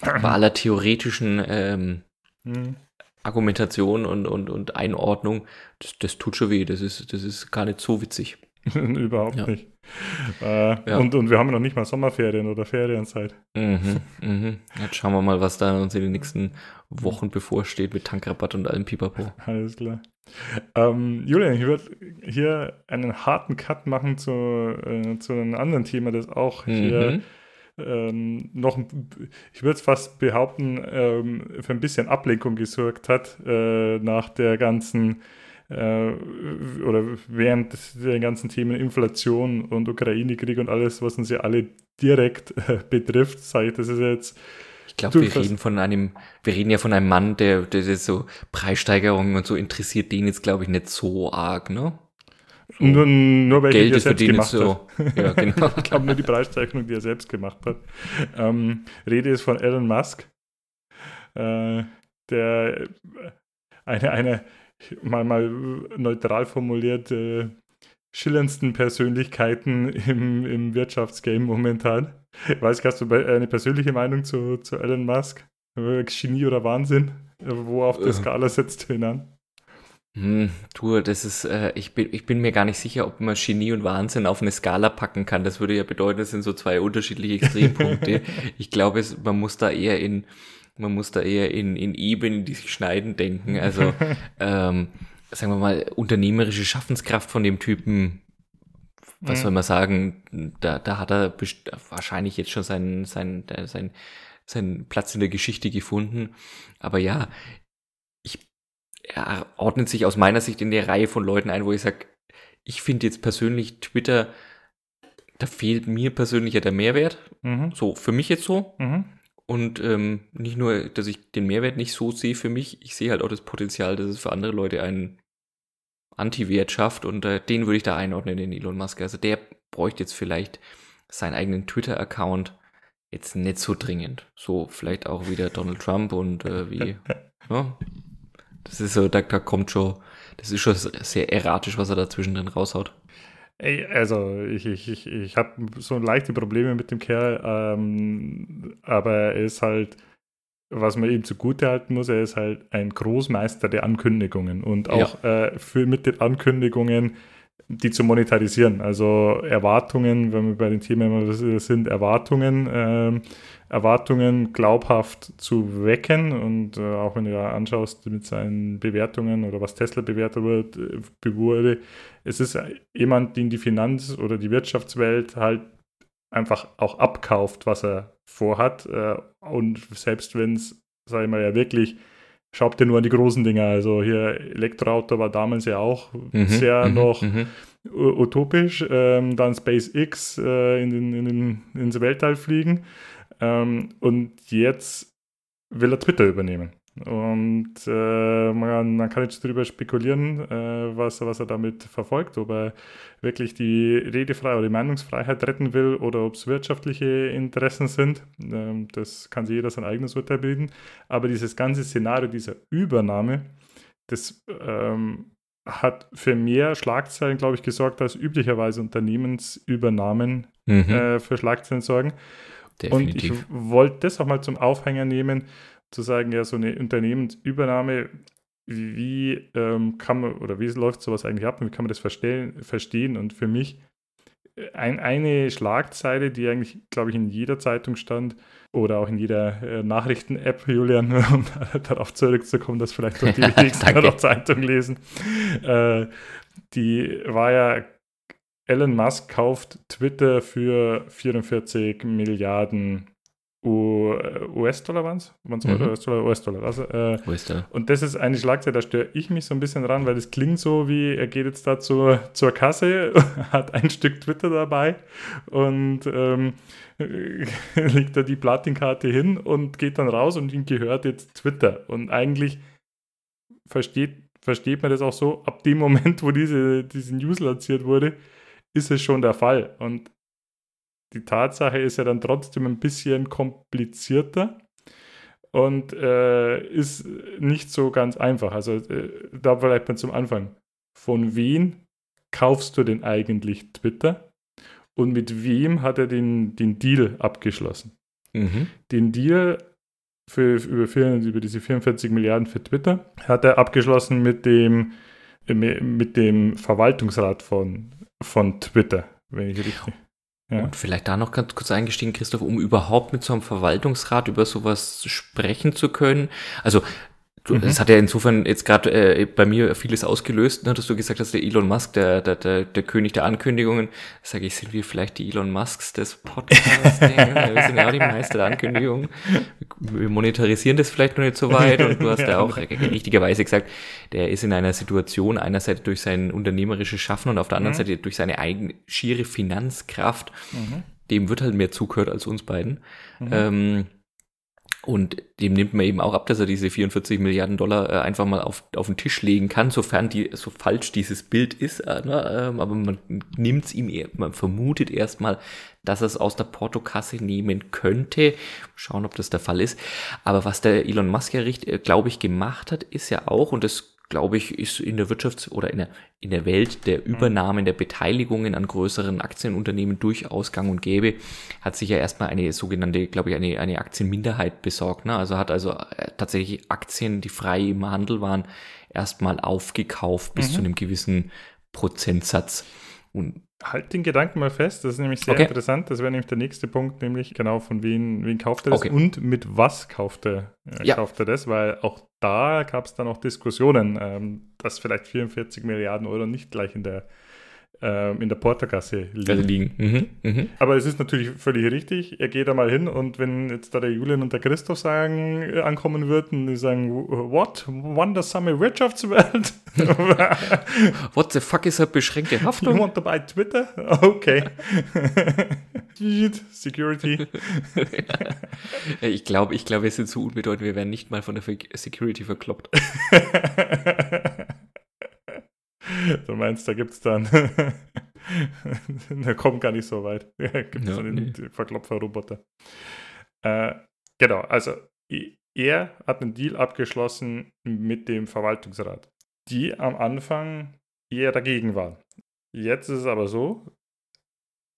bei aller theoretischen ähm, hm. Argumentation und, und, und Einordnung, das, das tut schon weh. Das ist, das ist gar nicht so witzig. Überhaupt ja. nicht. Äh, ja. und, und wir haben noch nicht mal Sommerferien oder Ferienzeit. Mhm, mhm. Jetzt schauen wir mal, was da uns in den nächsten Wochen bevorsteht mit Tankrabatt und allem Pipapo. Alles klar. Ähm, Julian, ich würde hier einen harten Cut machen zu, äh, zu einem anderen Thema, das auch mhm. hier ähm, noch, ich würde es fast behaupten, ähm, für ein bisschen Ablenkung gesorgt hat äh, nach der ganzen äh, oder während der ganzen Themen Inflation und Ukraine-Krieg und alles, was uns ja alle direkt äh, betrifft, sage ich, das ist jetzt ich glaube, wir reden von einem, wir reden ja von einem Mann, der, der, der so Preissteigerungen und so interessiert den jetzt, glaube ich, nicht so arg, ne? So nur, nur weil Geld er selbst gemacht so. hat. Ja, genau. ich glaube nur die Preiszeichnung, die er selbst gemacht hat. Ähm, Rede ist von Elon Musk, äh, der eine, eine mal, mal neutral formuliert, äh, schillerndsten Persönlichkeiten im, im Wirtschaftsgame momentan. Weiß, hast du eine persönliche Meinung zu, zu Elon Musk? Genie oder Wahnsinn? Wo auf der äh. Skala setzt du ihn an? Hm, du, das ist, äh, ich, bin, ich bin mir gar nicht sicher, ob man Genie und Wahnsinn auf eine Skala packen kann. Das würde ja bedeuten, das sind so zwei unterschiedliche Extrempunkte. ich glaube, es, man muss da eher in, man muss da eher in, in Ebenen, die sich schneiden, denken. Also, ähm, sagen wir mal, unternehmerische Schaffenskraft von dem Typen, was mhm. soll man sagen, da, da hat er wahrscheinlich jetzt schon seinen, seinen, seinen, seinen Platz in der Geschichte gefunden. Aber ja, ich, er ordnet sich aus meiner Sicht in der Reihe von Leuten ein, wo ich sage, ich finde jetzt persönlich Twitter, da fehlt mir persönlich ja der Mehrwert. Mhm. So, für mich jetzt so. Mhm. Und ähm, nicht nur, dass ich den Mehrwert nicht so sehe für mich, ich sehe halt auch das Potenzial, dass es für andere Leute einen Anti-Wert schafft und äh, den würde ich da einordnen, den Elon Musk. Also der bräuchte jetzt vielleicht seinen eigenen Twitter-Account jetzt nicht so dringend. So vielleicht auch wieder Donald Trump und äh, wie, ja. Das ist so, da, da kommt schon, das ist schon sehr erratisch, was er da zwischendrin raushaut. Ey, also ich, ich, ich, ich habe so leichte Probleme mit dem Kerl, ähm, aber er ist halt, was man ihm zugute halten muss, er ist halt ein Großmeister der Ankündigungen und auch ja. äh, für mit den Ankündigungen die zu monetarisieren. Also Erwartungen, wenn wir bei den Themen sind, Erwartungen, äh, Erwartungen glaubhaft zu wecken. Und äh, auch wenn du ja anschaust mit seinen Bewertungen oder was Tesla bewertet wird, äh, wurde, es ist jemand, den die Finanz- oder die Wirtschaftswelt halt einfach auch abkauft, was er vorhat. Äh, und selbst wenn es, sage ich mal, ja wirklich Schaut dir nur an die großen Dinger. Also hier Elektroauto war damals ja auch mhm, sehr mhm, noch mhm. utopisch. Ähm, dann SpaceX äh, in den, in den, ins Weltall fliegen. Ähm, und jetzt will er Twitter übernehmen. Und äh, man, man, kann jetzt darüber spekulieren, äh, was, was er damit verfolgt, ob er wirklich die Redefreiheit oder die Meinungsfreiheit retten will oder ob es wirtschaftliche Interessen sind. Ähm, das kann sich jeder sein eigenes Urteil bilden. Aber dieses ganze Szenario dieser Übernahme, das ähm, hat für mehr Schlagzeilen, glaube ich, gesorgt, als üblicherweise Unternehmensübernahmen mhm. äh, für Schlagzeilen sorgen. Definitiv. Und ich wollte das auch mal zum Aufhänger nehmen, zu sagen, ja, so eine Unternehmensübernahme, wie ähm, kann man oder wie läuft sowas eigentlich ab und wie kann man das verstehen? Und für mich äh, ein, eine Schlagzeile, die eigentlich, glaube ich, in jeder Zeitung stand oder auch in jeder äh, Nachrichten-App, Julian, um darauf zurückzukommen, dass vielleicht auch die wenigsten noch Zeitung lesen, äh, die war ja, Elon Musk kauft Twitter für 44 Milliarden US-Dollar waren es? Waren es mhm. US-Dollar? US-Dollar. Also, äh, US-Dollar. Und das ist eine Schlagzeile, da störe ich mich so ein bisschen ran, weil das klingt so wie, er geht jetzt da zur, zur Kasse, hat ein Stück Twitter dabei und ähm, legt da die Platinkarte hin und geht dann raus und ihm gehört jetzt Twitter. Und eigentlich versteht, versteht man das auch so, ab dem Moment, wo diese, diese News lanciert wurde, ist es schon der Fall. Und die Tatsache ist ja dann trotzdem ein bisschen komplizierter und äh, ist nicht so ganz einfach. Also äh, da vielleicht mal zum Anfang. Von wen kaufst du denn eigentlich Twitter? und mit wem hat er den, den Deal abgeschlossen. Mhm. Den Deal für, über, über diese 44 Milliarden für Twitter hat er abgeschlossen mit dem, mit dem Verwaltungsrat von, von Twitter, wenn ich richtig. Und vielleicht da noch ganz kurz eingestiegen, Christoph, um überhaupt mit so einem Verwaltungsrat über sowas sprechen zu können. Also Du, mhm. Das hat ja insofern jetzt gerade äh, bei mir vieles ausgelöst, ne, dass du gesagt hast, der Elon Musk, der, der, der, der König der Ankündigungen. Sage ich, sind wir vielleicht die Elon Musks des Podcasts? wir sind ja auch die Meister der Ankündigungen. Wir monetarisieren das vielleicht noch nicht so weit. Und du hast ja, auch richtigerweise gesagt, der ist in einer Situation, einerseits durch sein unternehmerisches Schaffen und auf der anderen mhm. Seite durch seine eigene schiere Finanzkraft. Mhm. Dem wird halt mehr zugehört als uns beiden. Mhm. Ähm, und dem nimmt man eben auch ab, dass er diese 44 Milliarden Dollar äh, einfach mal auf, auf den Tisch legen kann, sofern die so falsch dieses Bild ist. Äh, ne? ähm, aber man nimmt es ihm, man vermutet erstmal, dass er es aus der Portokasse nehmen könnte. Schauen, ob das der Fall ist. Aber was der Elon Musk ja, äh, glaube ich, gemacht hat, ist ja auch, und das glaube ich, ist in der Wirtschafts- oder in der, in der Welt der mhm. Übernahmen der Beteiligungen an größeren Aktienunternehmen durchaus gang und gäbe, hat sich ja erstmal eine sogenannte, glaube ich, eine, eine Aktienminderheit besorgt. Ne? Also hat also äh, tatsächlich Aktien, die frei im Handel waren, erstmal aufgekauft bis mhm. zu einem gewissen Prozentsatz. Und halt den Gedanken mal fest, das ist nämlich sehr okay. interessant. Das wäre nämlich der nächste Punkt, nämlich genau von wem, wen kauft er das okay. und mit was kauft er, äh, ja. kauft er das, weil auch da gab es dann auch Diskussionen, ähm, dass vielleicht 44 Milliarden Euro nicht gleich in der ähm, in der Portergasse liegen. liegen. Mhm, mh. Aber es ist natürlich völlig richtig. Er geht da mal hin und wenn jetzt da der Julian und der Christoph sagen, äh, ankommen würden, die sagen, what? Wondersame Wirtschaftswelt? what the fuck ist eine beschränkte Haftung? You want to buy Twitter? Okay. Security. ich glaube, ich glaube, wir sind zu unbedeutend. Wir werden nicht mal von der Security verkloppt. Du meinst, da gibt es dann. da kommt gar nicht so weit. gibt es ja, dann nee. den Verklopfer-Roboter. Äh, genau, also er hat einen Deal abgeschlossen mit dem Verwaltungsrat, die am Anfang eher dagegen waren. Jetzt ist es aber so,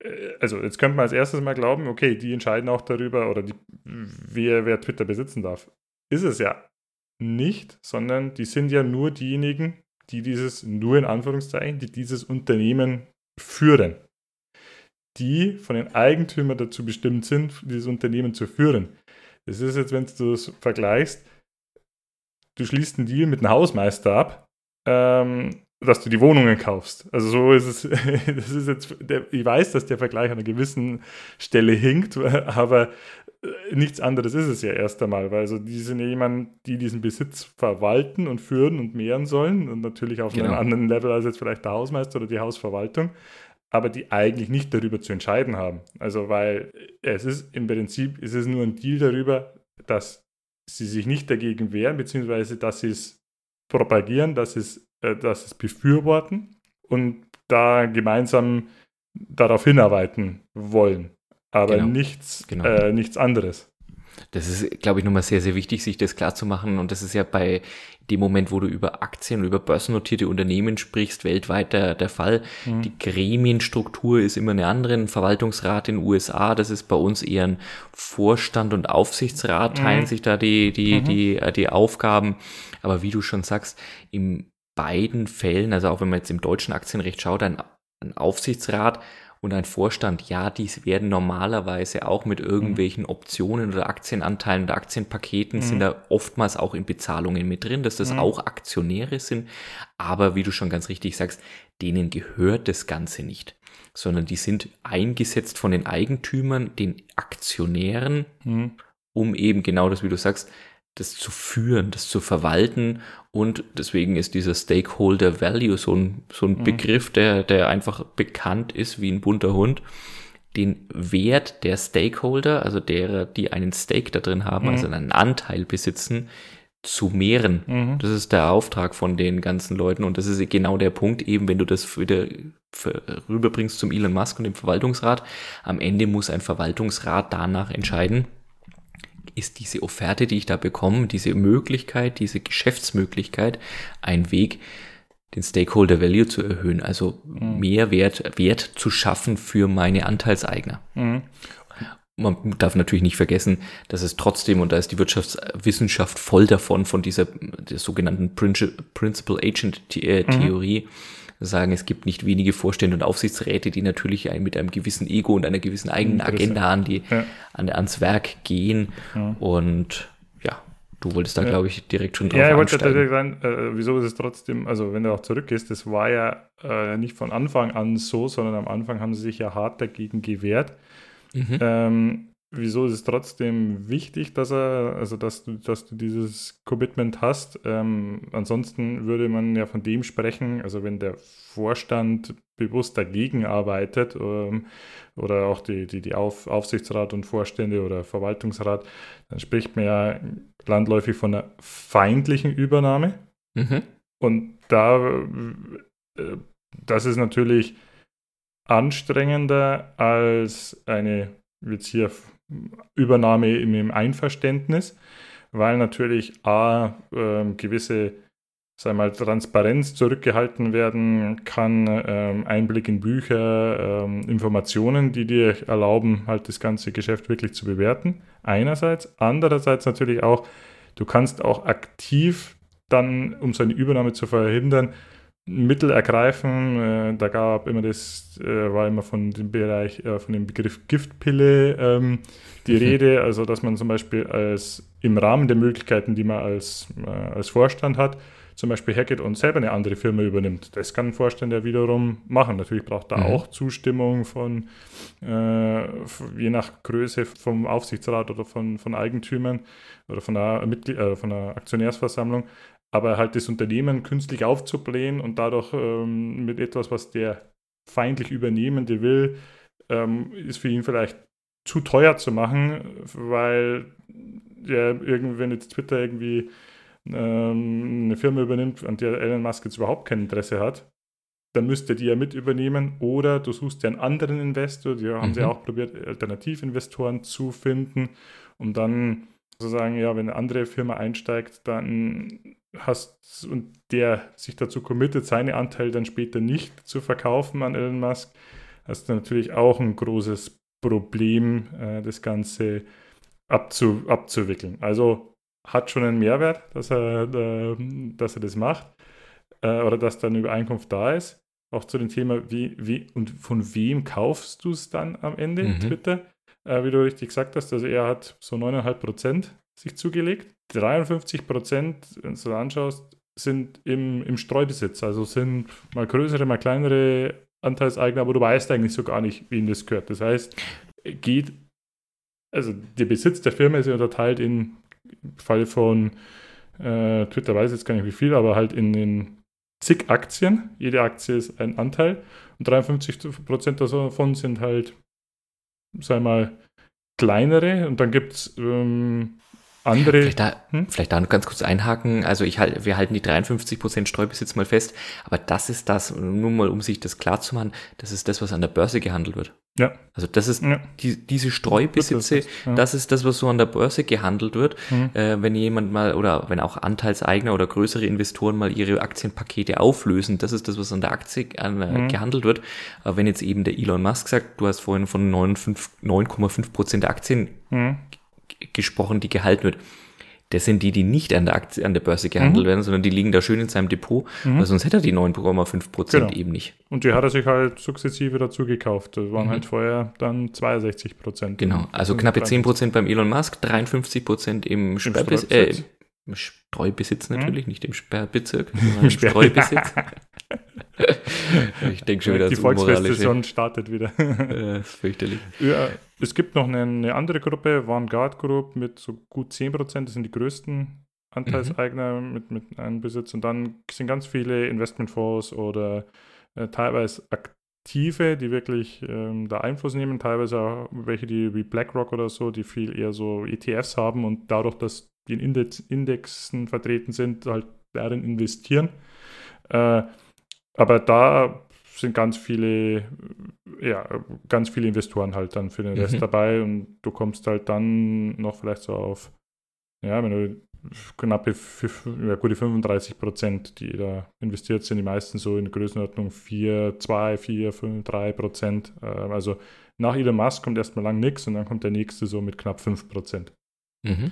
äh, also jetzt könnte man als erstes mal glauben, okay, die entscheiden auch darüber oder die, wer, wer Twitter besitzen darf. Ist es ja nicht, sondern die sind ja nur diejenigen, die dieses, nur in Anführungszeichen, die dieses Unternehmen führen. Die von den Eigentümern dazu bestimmt sind, dieses Unternehmen zu führen. Das ist jetzt, wenn du es vergleichst, du schließt einen Deal mit einem Hausmeister ab, ähm, dass du die Wohnungen kaufst. Also so ist es, das ist jetzt, der, ich weiß, dass der Vergleich an einer gewissen Stelle hinkt, aber nichts anderes ist es ja erst einmal, weil also die sind ja jemand, die diesen Besitz verwalten und führen und mehren sollen und natürlich auf genau. einem anderen Level als jetzt vielleicht der Hausmeister oder die Hausverwaltung, aber die eigentlich nicht darüber zu entscheiden haben. Also weil es ist im Prinzip ist es nur ein Deal darüber, dass sie sich nicht dagegen wehren, beziehungsweise dass sie es propagieren, dass sie es, äh, dass sie es befürworten und da gemeinsam darauf hinarbeiten wollen aber genau. nichts, genau. Äh, nichts anderes. Das ist, glaube ich, nochmal sehr, sehr wichtig, sich das klar zu machen. Und das ist ja bei dem Moment, wo du über Aktien und über börsennotierte Unternehmen sprichst, weltweit der, der Fall. Mhm. Die Gremienstruktur ist immer eine andere. Ein Verwaltungsrat in den USA, das ist bei uns eher ein Vorstand und Aufsichtsrat, teilen mhm. sich da die, die, mhm. die, äh, die Aufgaben. Aber wie du schon sagst, in beiden Fällen, also auch wenn man jetzt im deutschen Aktienrecht schaut, ein, ein Aufsichtsrat und ein Vorstand, ja, dies werden normalerweise auch mit irgendwelchen mhm. Optionen oder Aktienanteilen oder Aktienpaketen mhm. sind da oftmals auch in Bezahlungen mit drin, dass das mhm. auch Aktionäre sind. Aber wie du schon ganz richtig sagst, denen gehört das Ganze nicht, sondern die sind eingesetzt von den Eigentümern, den Aktionären, mhm. um eben genau das, wie du sagst, das zu führen, das zu verwalten und deswegen ist dieser Stakeholder Value so ein, so ein mhm. Begriff, der, der einfach bekannt ist wie ein bunter Hund. Den Wert der Stakeholder, also derer, die einen Stake da drin haben, mhm. also einen Anteil besitzen, zu mehren. Mhm. Das ist der Auftrag von den ganzen Leuten und das ist genau der Punkt eben, wenn du das wieder rüberbringst zum Elon Musk und dem Verwaltungsrat. Am Ende muss ein Verwaltungsrat danach entscheiden, ist diese Offerte, die ich da bekomme, diese Möglichkeit, diese Geschäftsmöglichkeit ein Weg, den Stakeholder Value zu erhöhen, also mhm. mehr Wert, Wert zu schaffen für meine Anteilseigner. Mhm. Man darf natürlich nicht vergessen, dass es trotzdem, und da ist die Wirtschaftswissenschaft voll davon, von dieser der sogenannten Principal Agent äh, mhm. Theorie, mhm sagen, es gibt nicht wenige Vorstände und Aufsichtsräte, die natürlich mit einem gewissen Ego und einer gewissen eigenen Agenda an die, ja. an, ans Werk gehen. Ja. Und ja, du wolltest da, ja. glaube ich, direkt schon drauf Ja, ich wollte direkt sagen, äh, wieso ist es trotzdem, also wenn du auch zurückgehst, das war ja äh, nicht von Anfang an so, sondern am Anfang haben sie sich ja hart dagegen gewehrt. Mhm. Ähm, wieso ist es trotzdem wichtig, dass er, also dass du, dass du dieses Commitment hast? Ähm, ansonsten würde man ja von dem sprechen, also wenn der Vorstand bewusst dagegen arbeitet ähm, oder auch die, die, die Auf, Aufsichtsrat und Vorstände oder Verwaltungsrat, dann spricht man ja landläufig von einer feindlichen Übernahme. Mhm. Und da, äh, das ist natürlich anstrengender als eine jetzt hier Übernahme im Einverständnis, weil natürlich A, äh, gewisse sagen mal, Transparenz zurückgehalten werden kann, ähm, Einblick in Bücher, ähm, Informationen, die dir erlauben, halt das ganze Geschäft wirklich zu bewerten. Einerseits. Andererseits natürlich auch, du kannst auch aktiv dann, um so eine Übernahme zu verhindern, Mittel ergreifen. Äh, da gab immer das, äh, war immer von dem Bereich, äh, von dem Begriff Giftpille ähm, die mhm. Rede, also dass man zum Beispiel als im Rahmen der Möglichkeiten, die man als, als Vorstand hat, zum Beispiel hergeht und selber eine andere Firma übernimmt. Das kann ein Vorstand ja wiederum machen. Natürlich braucht da mhm. auch Zustimmung von, äh, je nach Größe vom Aufsichtsrat oder von, von Eigentümern oder von der, Mitglied, äh, von der Aktionärsversammlung. Aber halt das Unternehmen künstlich aufzublähen und dadurch ähm, mit etwas, was der feindlich Übernehmende will, ähm, ist für ihn vielleicht zu teuer zu machen, weil ja, irgendwie, wenn jetzt Twitter irgendwie ähm, eine Firma übernimmt, an der Elon Musk jetzt überhaupt kein Interesse hat, dann müsste die ja mit übernehmen oder du suchst dir einen anderen Investor, die haben mhm. sie auch probiert, Alternativinvestoren zu finden, um dann zu sagen, ja, wenn eine andere Firma einsteigt, dann hast und der sich dazu committet, seine Anteile dann später nicht zu verkaufen an Elon Musk, hast du natürlich auch ein großes Problem, äh, das Ganze abzu, abzuwickeln. Also hat schon einen Mehrwert, dass er, äh, dass er das macht äh, oder dass da eine Übereinkunft da ist. Auch zu dem Thema, wie, wie und von wem kaufst du es dann am Ende, mhm. Twitter? Äh, wie du richtig gesagt hast, also er hat so 9,5 Prozent sich zugelegt. 53 Prozent, wenn du anschaust, sind im, im Streubesitz. Also sind mal größere, mal kleinere Anteilseigner, aber du weißt eigentlich so gar nicht, wem das gehört. Das heißt, geht, also der Besitz der Firma ist ja unterteilt in im Fall von äh, Twitter weiß jetzt gar nicht wie viel, aber halt in, in zig Aktien. Jede Aktie ist ein Anteil und 53 Prozent davon sind halt, sei mal, kleinere und dann gibt es ähm, andere. Vielleicht da, hm? vielleicht da noch ganz kurz einhaken. Also ich halt, wir halten die 53% Streubesitz mal fest, aber das ist das, nur mal um sich das klar zu machen, das ist das, was an der Börse gehandelt wird. Ja. Also das ist ja. die, diese Streubesitze, das, ja. das ist das, was so an der Börse gehandelt wird. Mhm. Äh, wenn jemand mal oder wenn auch Anteilseigner oder größere Investoren mal ihre Aktienpakete auflösen, das ist das, was an der Aktie an, mhm. gehandelt wird. Aber wenn jetzt eben der Elon Musk sagt, du hast vorhin von 9,5 Prozent der Aktien mhm gesprochen, die gehalten wird. Das sind die, die nicht an der, Aktie, an der Börse gehandelt mhm. werden, sondern die liegen da schön in seinem Depot, mhm. weil sonst hätte er die 9,5 Prozent genau. eben nicht. Und die hat er sich halt sukzessive dazu gekauft. Das waren mhm. halt vorher dann 62 Prozent. Genau, also knappe 10 Prozent beim Elon Musk, 53 Prozent im, Sperrbis äh, im Streubesitz natürlich, mhm. nicht im Sperrbezirk, sondern im Streubesitz. ich denke schon wieder, die Volksfestsaison startet wieder. das ist fürchterlich. Ja, es gibt noch eine, eine andere Gruppe, Vanguard Group, mit so gut 10%, das sind die größten Anteilseigner mhm. mit, mit einem Besitz. Und dann sind ganz viele Investmentfonds oder äh, teilweise aktive, die wirklich ähm, da Einfluss nehmen, teilweise auch welche, die wie BlackRock oder so, die viel eher so ETFs haben und dadurch, dass die in Index, Indexen vertreten sind, halt darin investieren. Äh, aber da sind ganz viele, ja, ganz viele Investoren halt dann für den Rest mhm. dabei und du kommst halt dann noch vielleicht so auf ja, wenn du knappe, ja, gute 35 Prozent, die da investiert sind, die meisten so in Größenordnung 4, 2, 4, 5, 3 Prozent. Ähm, also nach Elon Musk kommt erstmal lang nichts und dann kommt der nächste so mit knapp 5 Prozent. Mhm.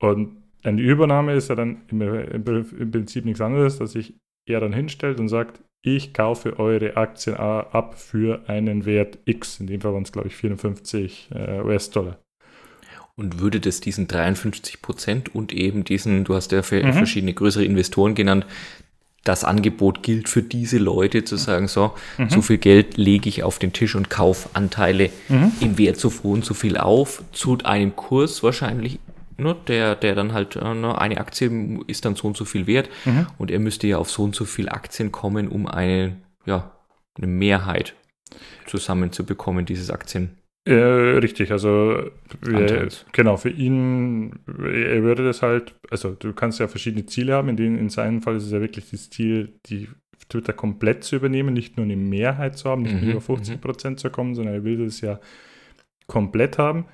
Und eine Übernahme ist ja dann im, im, Prinzip nichts anderes, dass sich er dann hinstellt und sagt, ich kaufe eure Aktien ab für einen Wert X. In dem Fall waren es, glaube ich, 54 äh, US-Dollar und würde das diesen 53 Prozent und eben diesen, du hast ja mhm. verschiedene größere Investoren genannt, das Angebot gilt für diese Leute zu sagen, so, mhm. so viel Geld lege ich auf den Tisch und kaufe Anteile mhm. im Wert so und so viel auf, zu einem Kurs wahrscheinlich, ne, der, der dann halt, äh, ne, eine Aktie ist dann so und so viel wert mhm. und er müsste ja auf so und so viel Aktien kommen, um eine, ja, eine Mehrheit zusammenzubekommen, dieses Aktien. Äh, richtig, also wir, genau, für ihn, er würde das halt, also du kannst ja verschiedene Ziele haben, in denen in seinem Fall ist es ja wirklich das Ziel, die Twitter komplett zu übernehmen, nicht nur eine Mehrheit zu haben, nicht mhm, nur über 50 mhm. Prozent zu kommen, sondern er will das ja komplett haben.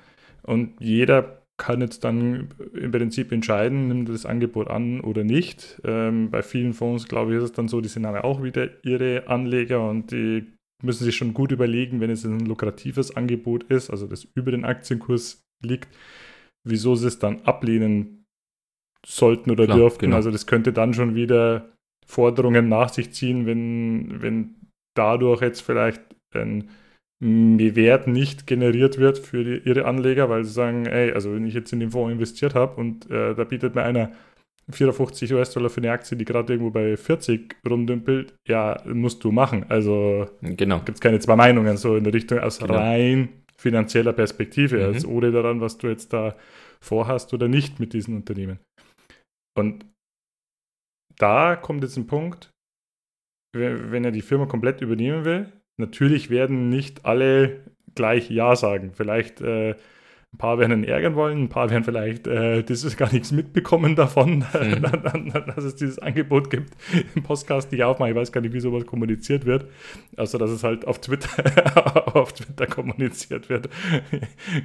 Und jeder kann jetzt dann im Prinzip entscheiden, nimmt er das Angebot an oder nicht. Ähm, bei vielen Fonds, glaube ich, ist es dann so, die sind aber auch wieder ihre Anleger und die müssen sich schon gut überlegen, wenn es ein lukratives Angebot ist, also das über den Aktienkurs liegt, wieso sie es dann ablehnen sollten oder Klar, dürften. Genau. Also das könnte dann schon wieder Forderungen nach sich ziehen, wenn, wenn dadurch jetzt vielleicht ein Wert nicht generiert wird für die, ihre Anleger, weil sie sagen, ey, also wenn ich jetzt in den Fonds investiert habe und äh, da bietet mir einer 54 US-Dollar für eine Aktie, die gerade irgendwo bei 40 rumdümpelt, ja, musst du machen. Also genau. gibt es keine zwei Meinungen so in der Richtung aus genau. rein finanzieller Perspektive, mhm. also ohne daran, was du jetzt da vorhast oder nicht mit diesen Unternehmen. Und da kommt jetzt ein Punkt, wenn er die Firma komplett übernehmen will, natürlich werden nicht alle gleich Ja sagen. Vielleicht äh, ein paar werden ihn ärgern wollen, ein paar werden vielleicht äh, das ist gar nichts mitbekommen davon, mhm. dass es dieses Angebot gibt im Podcast nicht aufmachen. Ich weiß gar nicht, wie sowas kommuniziert wird. Also, dass es halt auf Twitter, auf Twitter kommuniziert wird.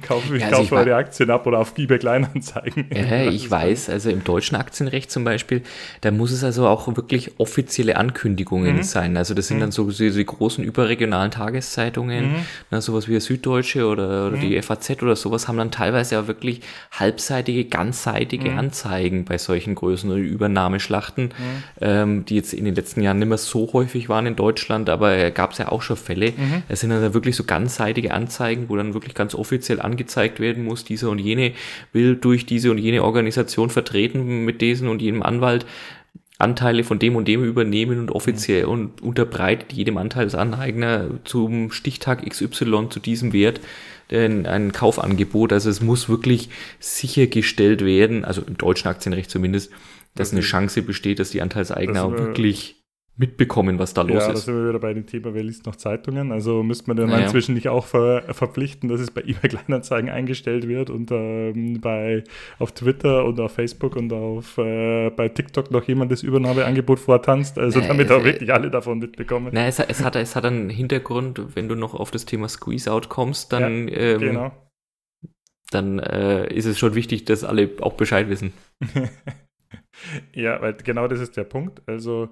Kaufe, ich ja, also eure Aktien ab oder auf eBay Kleinanzeigen. Ja, ich weiß, also im deutschen Aktienrecht zum Beispiel, da muss es also auch wirklich offizielle Ankündigungen mhm. sein. Also, das sind mhm. dann so die großen überregionalen Tageszeitungen, mhm. na, sowas wie Süddeutsche oder, oder die mhm. FAZ oder sowas haben haben dann teilweise ja wirklich halbseitige, ganzseitige mhm. Anzeigen bei solchen größeren Übernahmeschlachten, mhm. ähm, die jetzt in den letzten Jahren nicht mehr so häufig waren in Deutschland, aber gab es ja auch schon Fälle. Mhm. Es sind dann wirklich so ganzseitige Anzeigen, wo dann wirklich ganz offiziell angezeigt werden muss, dieser und jene will durch diese und jene Organisation vertreten mit diesem und jenem Anwalt. Anteile von dem und dem übernehmen und offiziell mhm. und unterbreitet jedem Anteilseigner zum Stichtag XY zu diesem Wert ein, ein Kaufangebot. Also es muss wirklich sichergestellt werden, also im deutschen Aktienrecht zumindest, dass eine Chance besteht, dass die Anteilseigner das wirklich mitbekommen, was da los ja, ist. Ja, da sind wir wieder bei dem Thema, wer liest noch Zeitungen? Also müsste man dann ja, inzwischen nicht auch ver verpflichten, dass es bei eBay Kleinanzeigen eingestellt wird und ähm, bei, auf Twitter und auf Facebook und auf äh, bei TikTok noch jemand das Übernahmeangebot vortanzt, also naja, damit auch wirklich alle davon mitbekommen. Nein, es, es, hat, es hat einen Hintergrund, wenn du noch auf das Thema Squeeze-Out kommst, dann, ja, ähm, genau. dann äh, ist es schon wichtig, dass alle auch Bescheid wissen. ja, weil genau das ist der Punkt. Also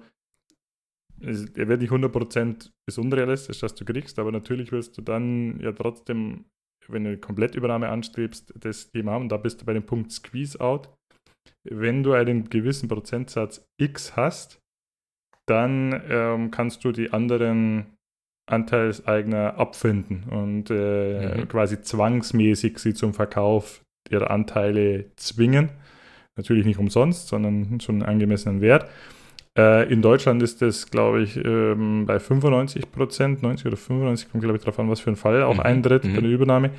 er wird nicht 100% ist unrealistisch, dass du kriegst, aber natürlich wirst du dann ja trotzdem, wenn du eine Komplettübernahme anstrebst, das Thema haben. Da bist du bei dem Punkt Squeeze Out. Wenn du einen gewissen Prozentsatz X hast, dann ähm, kannst du die anderen Anteilseigner abfinden und äh, mhm. quasi zwangsmäßig sie zum Verkauf ihrer Anteile zwingen. Natürlich nicht umsonst, sondern schon einen angemessenen Wert. Äh, in Deutschland ist das, glaube ich, ähm, bei 95 Prozent, 90 oder 95, kommt, glaube ich, darauf an, was für ein Fall auch mhm. eintritt mhm. bei der Übernahme.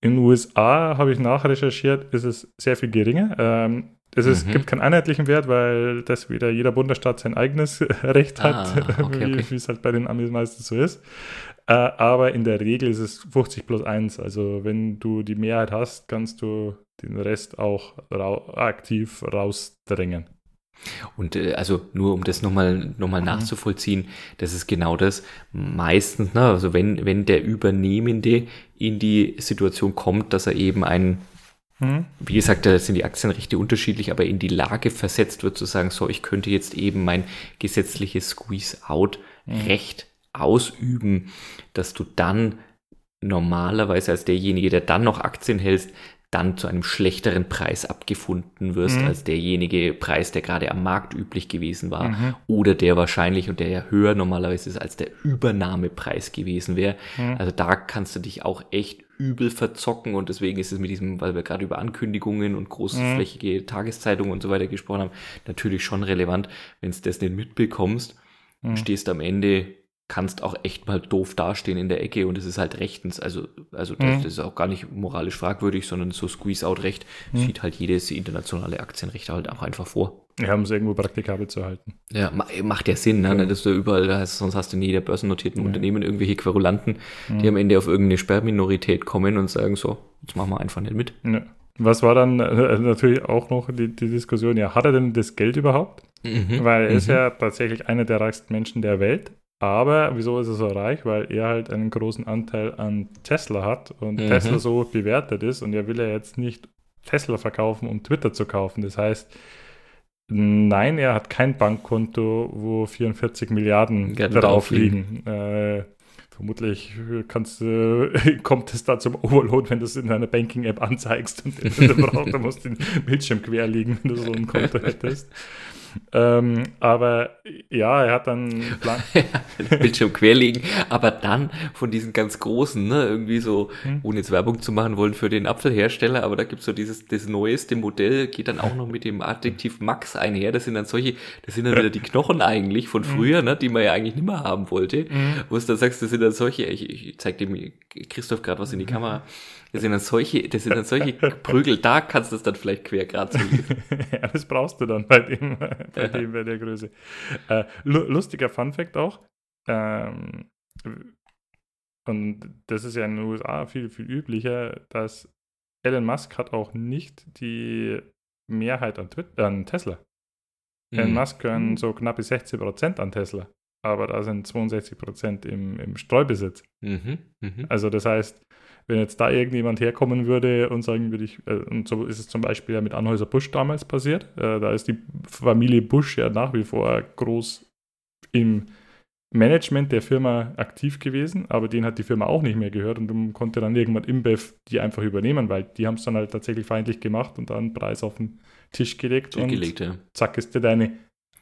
In den USA habe ich nachrecherchiert, ist es sehr viel geringer. Ähm, es ist, mhm. gibt keinen einheitlichen Wert, weil das wieder jeder Bundesstaat sein eigenes Recht hat, ah, okay, wie es halt bei den Amis meistens so ist. Äh, aber in der Regel ist es 50 plus 1. Also wenn du die Mehrheit hast, kannst du den Rest auch ra aktiv rausdrängen. Und äh, also nur um das nochmal noch mal mhm. nachzuvollziehen, das ist genau das. Meistens, ne, also wenn, wenn der Übernehmende in die Situation kommt, dass er eben ein mhm. wie gesagt, da sind die Aktienrechte unterschiedlich, aber in die Lage versetzt wird zu sagen, so, ich könnte jetzt eben mein gesetzliches Squeeze-Out-Recht mhm. ausüben, dass du dann normalerweise als derjenige, der dann noch Aktien hältst, dann zu einem schlechteren Preis abgefunden wirst mhm. als derjenige Preis, der gerade am Markt üblich gewesen war mhm. oder der wahrscheinlich und der ja höher normalerweise ist als der Übernahmepreis gewesen wäre. Mhm. Also da kannst du dich auch echt übel verzocken und deswegen ist es mit diesem, weil wir gerade über Ankündigungen und großflächige mhm. Tageszeitungen und so weiter gesprochen haben, natürlich schon relevant, wenn du das nicht mitbekommst, mhm. stehst am Ende kannst auch echt mal doof dastehen in der Ecke und es ist halt rechtens, also, also das, mhm. das ist auch gar nicht moralisch fragwürdig, sondern so Squeeze-Out-Recht mhm. sieht halt jedes internationale Aktienrecht halt auch einfach vor. Ja, um es irgendwo praktikabel zu halten. Ja, macht ja Sinn, ne? Ja. dass du überall hast, sonst hast du in jeder börsennotierten ja. Unternehmen irgendwelche Querulanten, mhm. die am Ende auf irgendeine Sperrminorität kommen und sagen so, jetzt machen wir einfach nicht mit. Was war dann äh, natürlich auch noch die, die, Diskussion, ja, hat er denn das Geld überhaupt? Mhm. Weil er ist mhm. ja tatsächlich einer der reichsten Menschen der Welt. Aber wieso ist er so reich? Weil er halt einen großen Anteil an Tesla hat und mhm. Tesla so bewertet ist und er will ja jetzt nicht Tesla verkaufen, um Twitter zu kaufen. Das heißt, nein, er hat kein Bankkonto, wo 44 Milliarden ja, drauf liegen. Äh, vermutlich kannst, äh, kommt es da zum Overload, wenn du es in einer Banking-App anzeigst und du brauchst, du musst den Bildschirm quer liegen, wenn du so ein Konto hättest. Ähm, aber ja, er hat dann Bildschirm querlegen, aber dann von diesen ganz großen, ne, irgendwie so, hm. ohne jetzt Werbung zu machen wollen für den Apfelhersteller, aber da gibt's so dieses, das neueste Modell, geht dann auch noch mit dem Adjektiv Max einher. Das sind dann solche, das sind dann wieder die Knochen eigentlich von hm. früher, ne, die man ja eigentlich nicht mehr haben wollte. Mhm. Wo du dann sagst, das sind dann solche, ich, ich zeig dem Christoph gerade was in die Kamera. Das sind dann solche, das sind dann solche Prügel, da kannst du es dann vielleicht quer gerade so Ja, das brauchst du dann bei dem, bei dem, bei der Größe. Äh, lustiger Fun Fact auch. Ähm, und das ist ja in den USA viel, viel üblicher, dass Elon Musk hat auch nicht die Mehrheit an, Twitter, an Tesla. Mhm. Elon Musk gehören so knapp 16% an Tesla, aber da sind 62% im, im Streubesitz. Mhm. Mhm. Also das heißt, wenn jetzt da irgendjemand herkommen würde und sagen würde ich, äh, und so ist es zum Beispiel ja mit Anhäuser Busch damals passiert, äh, da ist die Familie Busch ja nach wie vor groß im Management der Firma aktiv gewesen, aber denen hat die Firma auch nicht mehr gehört und dann konnte dann irgendwann InBev die einfach übernehmen, weil die haben es dann halt tatsächlich feindlich gemacht und dann einen Preis auf den Tisch gelegt und gelegt, ja. zack ist dir deine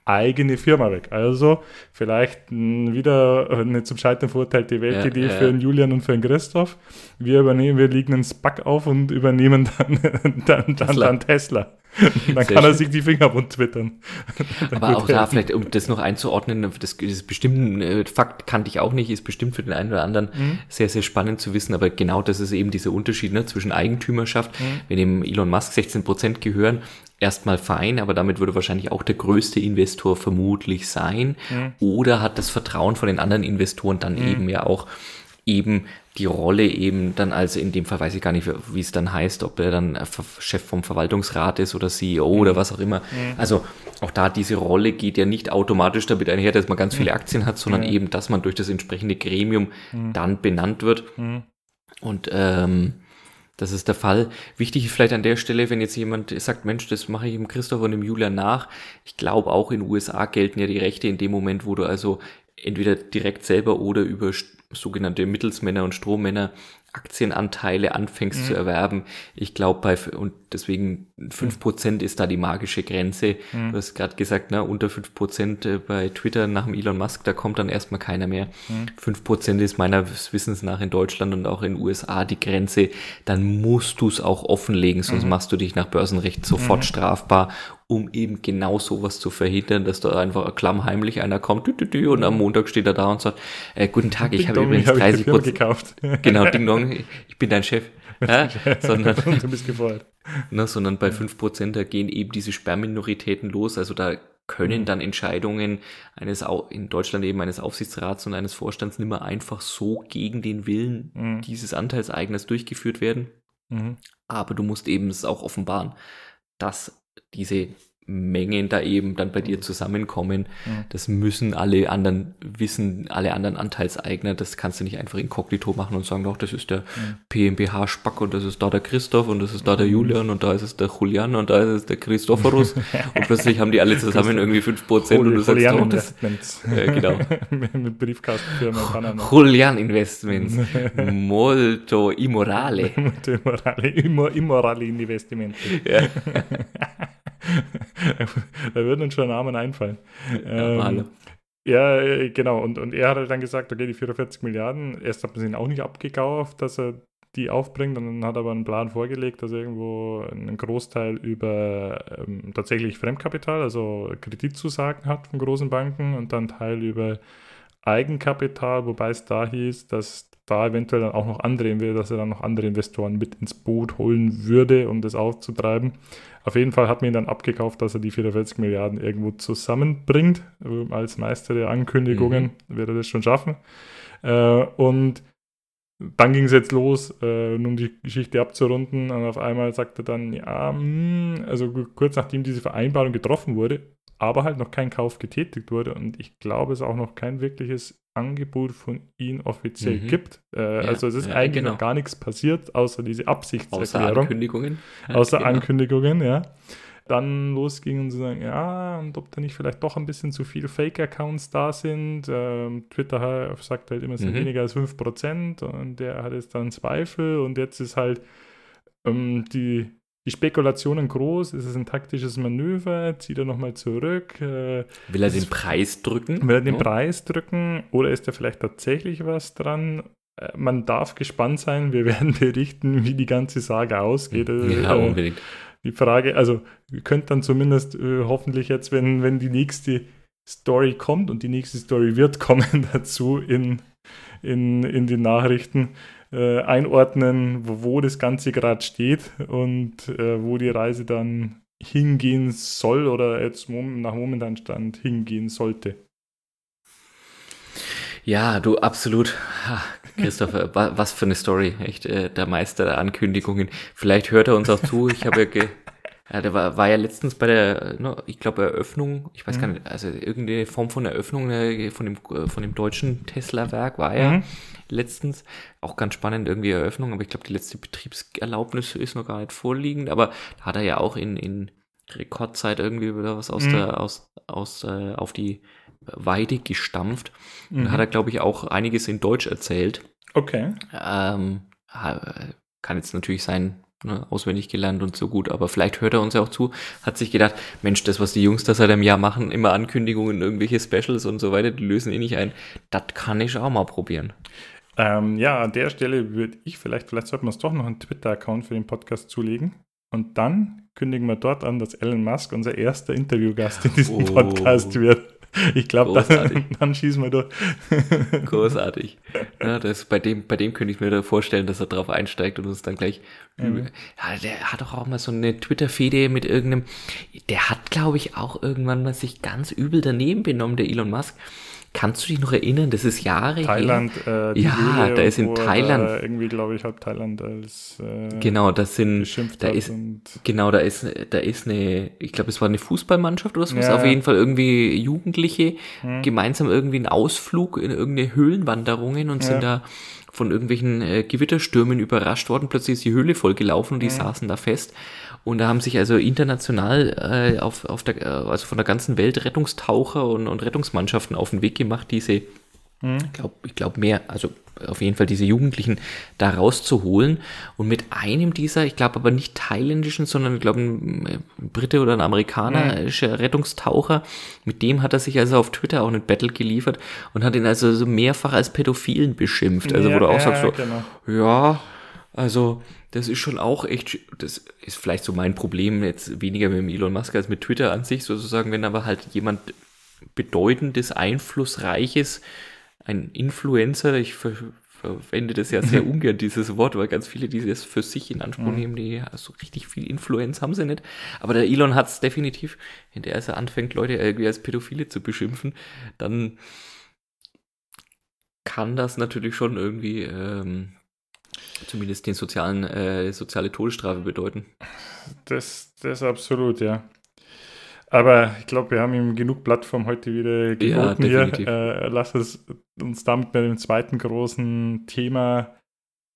eigene Firma weg. Also vielleicht wieder eine zum Scheitern verurteilte Weltidee ja, ja. für den Julian und für den Christoph. Wir übernehmen, wir liegen einen Spack auf und übernehmen dann, dann, dann, Tesla. dann Tesla. Dann Sehr kann er sich die Finger bunt twittern. Aber auch da vielleicht, um das noch einzuordnen, das, das bestimmten äh, Fakt kannte ich auch nicht, ist bestimmt für den einen oder anderen mhm. sehr, sehr spannend zu wissen, aber genau das ist eben dieser Unterschied ne, zwischen Eigentümerschaft, mhm. wenn dem Elon Musk 16 Prozent gehören, erstmal fein, aber damit würde wahrscheinlich auch der größte Investor vermutlich sein. Mhm. Oder hat das Vertrauen von den anderen Investoren dann mhm. eben ja auch eben die Rolle eben dann, also in dem Fall weiß ich gar nicht, wie es dann heißt, ob er dann Chef vom Verwaltungsrat ist oder CEO mhm. oder was auch immer. Mhm. Also auch da diese Rolle geht ja nicht automatisch damit einher, dass man ganz mhm. viele Aktien hat, sondern eben, dass man durch das entsprechende Gremium mhm. dann benannt wird. Und ähm, das ist der Fall. Wichtig vielleicht an der Stelle, wenn jetzt jemand sagt, Mensch, das mache ich dem Christoph und dem Julian nach. Ich glaube, auch in den USA gelten ja die Rechte in dem Moment, wo du also entweder direkt selber oder über sogenannte Mittelsmänner und Strohmänner Aktienanteile anfängst mhm. zu erwerben. Ich glaube, bei, und deswegen fünf Prozent ist da die magische Grenze. Mhm. Du hast gerade gesagt, na, unter fünf Prozent äh, bei Twitter nach dem Elon Musk, da kommt dann erstmal keiner mehr. Mhm. Fünf Prozent ist meines Wissens nach in Deutschland und auch in den USA die Grenze. Dann musst du es auch offenlegen, sonst mhm. machst du dich nach Börsenrecht sofort mhm. strafbar um eben genau sowas zu verhindern, dass da einfach klammheimlich einer kommt und am Montag steht er da und sagt, äh, guten Tag, ich habe übrigens 30 Prozent gekauft. Genau, Ding Dong, ich bin dein Chef. Ja, sondern, du bist gefeuert. Ne, sondern bei 5% da gehen eben diese Sperrminoritäten los, also da können mhm. dann Entscheidungen eines in Deutschland eben eines Aufsichtsrats und eines Vorstands nicht mehr einfach so gegen den Willen mhm. dieses Anteilseigners durchgeführt werden. Mhm. Aber du musst eben es auch offenbaren, dass diese Mengen da eben dann bei dir zusammenkommen. Mhm. Das müssen alle anderen wissen, alle anderen Anteilseigner. Das kannst du nicht einfach inkognito machen und sagen, doch, das ist der mhm. PMBH Spack und das ist da der Christoph und das ist da der Julian und da ist es der Julian und da ist es der Christophorus. und plötzlich haben die alle zusammen irgendwie 5% und du sagst, Julian Investments. Äh, genau. Mit Briefkastenfirma Panama. Julian Investments. Molto immorale. Molto immorale. Immorale Investimenti. Ja. da würden uns schon Namen einfallen. Ja, ähm, ja, äh, genau. Und, und er hat halt dann gesagt, okay, die 44 Milliarden, erst hat man sie auch nicht abgekauft, dass er die aufbringt. Und dann hat er aber einen Plan vorgelegt, dass er irgendwo einen Großteil über ähm, tatsächlich Fremdkapital, also Kreditzusagen hat von großen Banken und dann Teil über Eigenkapital, wobei es da hieß, dass da eventuell dann auch noch andere, dass er dann noch andere Investoren mit ins Boot holen würde, um das aufzutreiben. Auf jeden Fall hat man ihn dann abgekauft, dass er die 44 Milliarden irgendwo zusammenbringt. Ähm, als Meister der Ankündigungen mhm. wird er das schon schaffen. Äh, und dann ging es jetzt los, äh, um die Geschichte abzurunden. Und auf einmal sagte er dann, ja, mh, hm, also kurz nachdem diese Vereinbarung getroffen wurde, aber halt noch kein Kauf getätigt wurde und ich glaube, es auch noch kein wirkliches Angebot von ihm offiziell mhm. gibt. Äh, ja, also es ist ja, eigentlich genau. noch gar nichts passiert, außer diese Absichtserklärung. Außer Ankündigungen. Ja, außer genau. Ankündigungen, ja. Dann losging und sie sagen, ja, und ob da nicht vielleicht doch ein bisschen zu viele Fake-Accounts da sind. Ähm, Twitter sagt halt immer, es sind mhm. weniger als 5% und der hat jetzt dann Zweifel und jetzt ist halt ähm, die die Spekulationen groß, ist es ein taktisches Manöver, zieht er nochmal zurück. Äh, will er den Preis drücken? Will er den ja. Preis drücken oder ist da vielleicht tatsächlich was dran? Äh, man darf gespannt sein, wir werden berichten, wie die ganze Sage ausgeht. Ja, äh, unbedingt. Die Frage, also ihr könnt dann zumindest äh, hoffentlich jetzt, wenn, wenn die nächste Story kommt und die nächste Story wird kommen dazu in, in, in den Nachrichten, äh, einordnen, wo, wo, das Ganze gerade steht und äh, wo die Reise dann hingehen soll oder jetzt nach momentan Stand hingehen sollte. Ja, du absolut. Christopher, was für eine Story. Echt äh, der Meister der Ankündigungen. Vielleicht hört er uns auch zu. Ich habe ja, ja der war, war ja letztens bei der, ne, ich glaube, Eröffnung, ich weiß mhm. gar nicht, also irgendeine Form von Eröffnung äh, von dem, äh, von dem deutschen Tesla-Werk war ja. Mhm letztens. Auch ganz spannend, irgendwie Eröffnung, aber ich glaube, die letzte Betriebserlaubnis ist noch gar nicht vorliegend, aber da hat er ja auch in, in Rekordzeit irgendwie wieder was aus mhm. der, aus, aus, äh, auf die Weide gestampft. Mhm. Und da hat er, glaube ich, auch einiges in Deutsch erzählt. Okay. Ähm, kann jetzt natürlich sein, ne, auswendig gelernt und so gut, aber vielleicht hört er uns ja auch zu, hat sich gedacht, Mensch, das, was die Jungs da seit einem Jahr machen, immer Ankündigungen, irgendwelche Specials und so weiter, die lösen eh nicht ein, das kann ich auch mal probieren. Ähm, ja, an der Stelle würde ich vielleicht, vielleicht sollten wir uns doch noch einen Twitter-Account für den Podcast zulegen. Und dann kündigen wir dort an, dass Elon Musk unser erster Interviewgast in diesem oh. Podcast wird. Ich glaube, dann, dann, schießen wir durch. Großartig. Ja, das, bei, dem, bei dem könnte ich mir da vorstellen, dass er drauf einsteigt und uns dann gleich. Mhm. Ja, der hat doch auch mal so eine Twitter-Fede mit irgendeinem. Der hat, glaube ich, auch irgendwann mal sich ganz übel daneben benommen, der Elon Musk. Kannst du dich noch erinnern? Das ist Jahre Thailand, her. Äh, ja, da ist in Thailand. Da irgendwie, glaube ich, hat Thailand als. Äh, genau, das sind. Da ist, genau, da ist, da ist eine, ich glaube, es war eine Fußballmannschaft oder so. Ja, auf jeden Fall irgendwie Jugendliche hm. gemeinsam irgendwie einen Ausflug in irgendeine Höhlenwanderungen und ja. sind da von irgendwelchen äh, Gewitterstürmen überrascht worden. Plötzlich ist die Höhle vollgelaufen und die mhm. saßen da fest. Und da haben sich also international äh, auf, auf der, äh, also von der ganzen Welt Rettungstaucher und, und Rettungsmannschaften auf den Weg gemacht, diese, mhm. ich glaube, ich glaub mehr, also auf jeden Fall diese Jugendlichen da rauszuholen. Und mit einem dieser, ich glaube aber nicht thailändischen, sondern ich glaube ein Brite oder ein amerikanischer mhm. Rettungstaucher, mit dem hat er sich also auf Twitter auch einen Battle geliefert und hat ihn also so mehrfach als Pädophilen beschimpft. Also ja, wo du auch ja, sagst so, genau. ja, also das ist schon auch echt, das ist vielleicht so mein Problem jetzt weniger mit dem Elon Musk als mit Twitter an sich sozusagen, wenn aber halt jemand bedeutendes, einflussreiches, ein Influencer, ich ver verwende das ja sehr ungern, dieses Wort, weil ganz viele, die das für sich in Anspruch mhm. nehmen, die so richtig viel Influenz haben sie nicht. Aber der Elon hat es definitiv, wenn der also anfängt, Leute irgendwie als Pädophile zu beschimpfen, dann kann das natürlich schon irgendwie ähm, Zumindest den sozialen, äh, soziale Todesstrafe bedeuten. Das, das absolut, ja. Aber ich glaube, wir haben ihm genug Plattform heute wieder geboten ja, hier. Äh, lass es uns damit mit dem zweiten großen Thema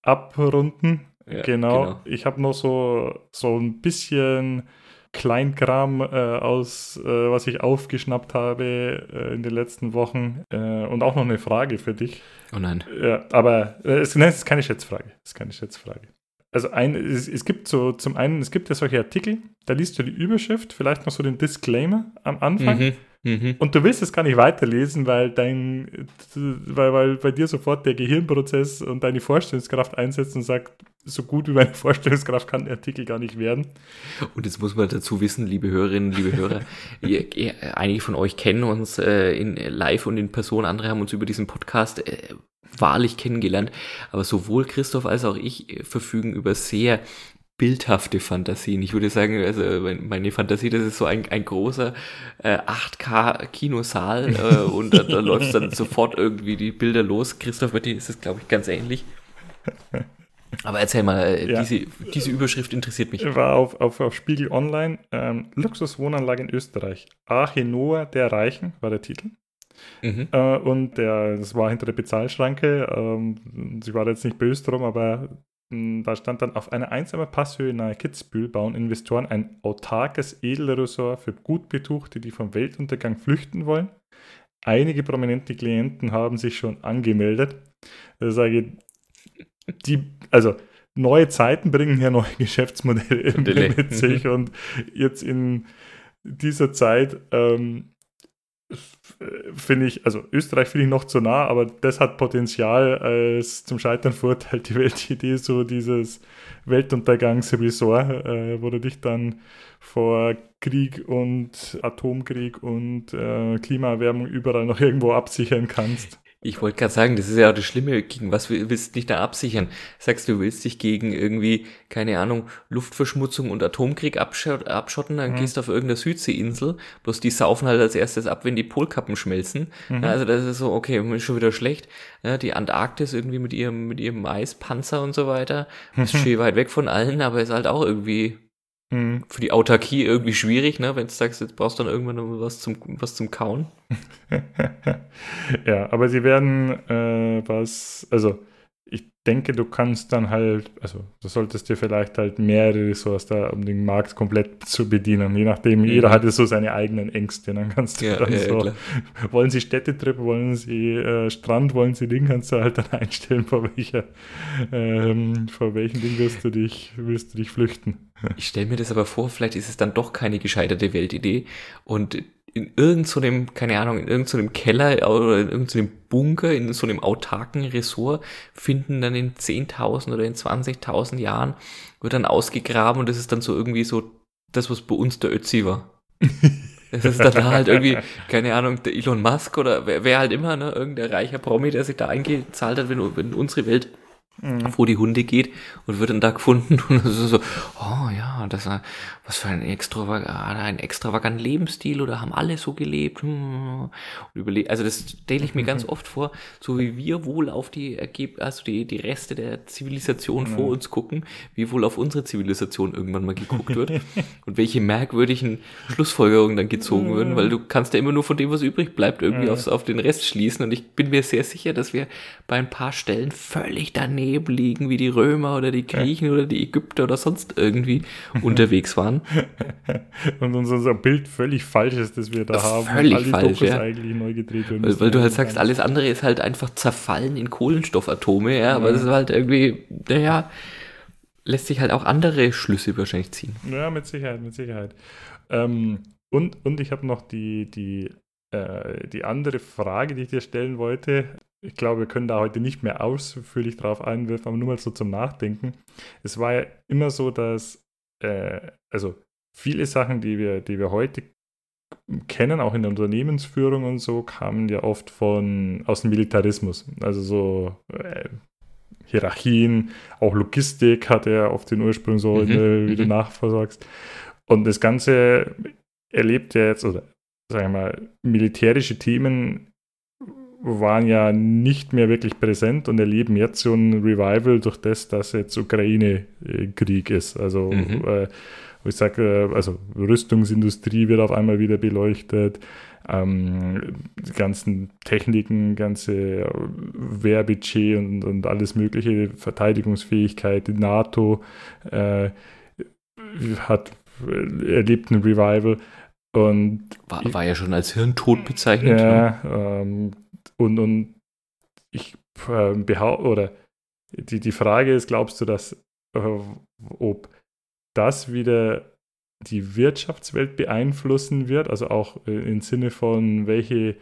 abrunden. Ja, genau. genau. Ich habe noch so, so ein bisschen Kleinkram äh, aus, äh, was ich aufgeschnappt habe äh, in den letzten Wochen. Äh, und auch noch eine Frage für dich. Oh nein. Ja, aber äh, es, nein, es ist keine Schätzfrage. Es ist keine Schätzfrage. Also ein, es, es, gibt so zum einen, es gibt ja solche Artikel, da liest du die Überschrift, vielleicht noch so den Disclaimer am Anfang. Mhm. Mhm. Und du willst es gar nicht weiterlesen, weil dein, weil, weil bei dir sofort der Gehirnprozess und deine Vorstellungskraft einsetzt und sagt, so gut wie meine Vorstellungskraft kann der Artikel gar nicht werden. Und jetzt muss man dazu wissen, liebe Hörerinnen, liebe Hörer, ihr, ihr, einige von euch kennen uns äh, in live und in Person, andere haben uns über diesen Podcast äh, wahrlich kennengelernt. Aber sowohl Christoph als auch ich äh, verfügen über sehr bildhafte Fantasien. Ich würde sagen, also meine Fantasie, das ist so ein, ein großer äh, 8K-Kinosaal äh, und da, da läuft dann sofort irgendwie die Bilder los. Christoph, bei dir ist es, glaube ich, ganz ähnlich. Aber erzähl mal, äh, ja. diese, diese Überschrift interessiert mich. War auf, auf, auf Spiegel Online. Ähm, Luxuswohnanlage in Österreich. Arche Noah der Reichen war der Titel. Mhm. Äh, und der, das war hinter der Bezahlschranke. Ähm, sie war jetzt nicht böse drum, aber da stand dann, auf einer einsamen Passhöhe nahe Kitzbühel bauen Investoren ein autarkes Edelresort für Gutbetuchte, die vom Weltuntergang flüchten wollen. Einige prominente Klienten haben sich schon angemeldet. Da sage ich, die, also neue Zeiten bringen ja neue Geschäftsmodelle mit sich mhm. und jetzt in dieser Zeit ähm, finde ich, also Österreich finde ich noch zu nah, aber das hat Potenzial als zum Scheitern verurteilt die Weltidee, so dieses Weltuntergangsresort, äh, wo du dich dann vor Krieg und Atomkrieg und äh, Klimaerwärmung überall noch irgendwo absichern kannst. Ich wollte gerade sagen, das ist ja auch das Schlimme, gegen was willst du dich da absichern? Sagst du, willst dich gegen irgendwie, keine Ahnung, Luftverschmutzung und Atomkrieg abschot abschotten, dann mhm. gehst du auf irgendeine Südseeinsel, bloß die saufen halt als erstes ab, wenn die Polkappen schmelzen. Mhm. Also das ist so, okay, ist schon wieder schlecht. Die Antarktis irgendwie mit ihrem, mit ihrem Eispanzer und so weiter, ist schön weit weg von allen, aber ist halt auch irgendwie Mhm. Für die Autarkie irgendwie schwierig, ne? Wenn du sagst, jetzt brauchst du dann irgendwann was zum, was zum Kauen. ja, aber sie werden äh, was, also denke, du kannst dann halt, also du solltest dir vielleicht halt mehrere Ressorts da, um den Markt komplett zu bedienen. Je nachdem, mhm. jeder hat ja so seine eigenen Ängste. Dann kannst du ja, dann ja, so, ja, wollen sie Städtetrip, wollen sie äh, Strand, wollen sie Ding, kannst du halt dann einstellen, vor welcher, ähm, vor welchem Ding wirst du dich, willst du dich flüchten. Ich stelle mir das aber vor, vielleicht ist es dann doch keine gescheiterte Weltidee und in irgendeinem, so keine Ahnung, in irgendeinem so Keller oder in irgendeinem so Bunker, in so einem autarken Ressort, finden dann in 10.000 oder in 20.000 Jahren, wird dann ausgegraben und das ist dann so irgendwie so das, was bei uns der Ötzi war. Das ist dann halt irgendwie, keine Ahnung, der Elon Musk oder wer, wer halt immer, ne, irgendein reicher Promi, der sich da eingezahlt hat, wenn, wenn unsere Welt mhm. wo die Hunde geht und wird dann da gefunden und so, so oh ja, das was für ein extravagant, ein extravaganten Lebensstil oder haben alle so gelebt hm. also das stelle ich mir ganz oft vor, so wie wir wohl auf die Ergeb also die, die Reste der Zivilisation mhm. vor uns gucken, wie wohl auf unsere Zivilisation irgendwann mal geguckt wird und welche merkwürdigen Schlussfolgerungen dann gezogen werden, weil du kannst ja immer nur von dem, was übrig bleibt, irgendwie mhm. aufs, auf den Rest schließen und ich bin mir sehr sicher, dass wir bei ein paar Stellen völlig daneben liegen wie die Römer oder die Griechen ja. oder die Ägypter oder sonst irgendwie unterwegs waren. Und unser Bild völlig falsch ist, das wir da haben. Völlig falsch, ja. eigentlich neu gedreht werden. Weil, weil du halt sagst, alles andere ist halt einfach zerfallen in Kohlenstoffatome, ja, aber das ist halt irgendwie, naja, lässt sich halt auch andere Schlüsse wahrscheinlich ziehen. Ja, mit Sicherheit, mit Sicherheit. Ähm, und, und ich habe noch die, die, äh, die andere Frage, die ich dir stellen wollte ich glaube, wir können da heute nicht mehr ausführlich drauf einwerfen, aber nur mal so zum Nachdenken. Es war ja immer so, dass, äh, also viele Sachen, die wir, die wir heute kennen, auch in der Unternehmensführung und so, kamen ja oft von aus dem Militarismus. Also so äh, Hierarchien, auch Logistik hat er oft den Ursprung so, mhm, der, wie du mhm. nachversorgst. Und das Ganze erlebt ja jetzt, oder sagen wir mal, militärische Themen waren ja nicht mehr wirklich präsent und erleben jetzt so ein Revival durch das, dass jetzt Ukraine-Krieg ist. Also mhm. äh, ich sage, äh, also Rüstungsindustrie wird auf einmal wieder beleuchtet, ähm, die ganzen Techniken, ganze Wehrbudget und, und alles mögliche, Verteidigungsfähigkeit, die NATO äh, hat erlebt ein Revival. Und war, war ja schon als Hirntod bezeichnet. Ja, ähm, und, und ich äh, behaupte, oder die, die Frage ist, glaubst du, dass äh, ob das wieder die Wirtschaftswelt beeinflussen wird, also auch äh, im Sinne von welche,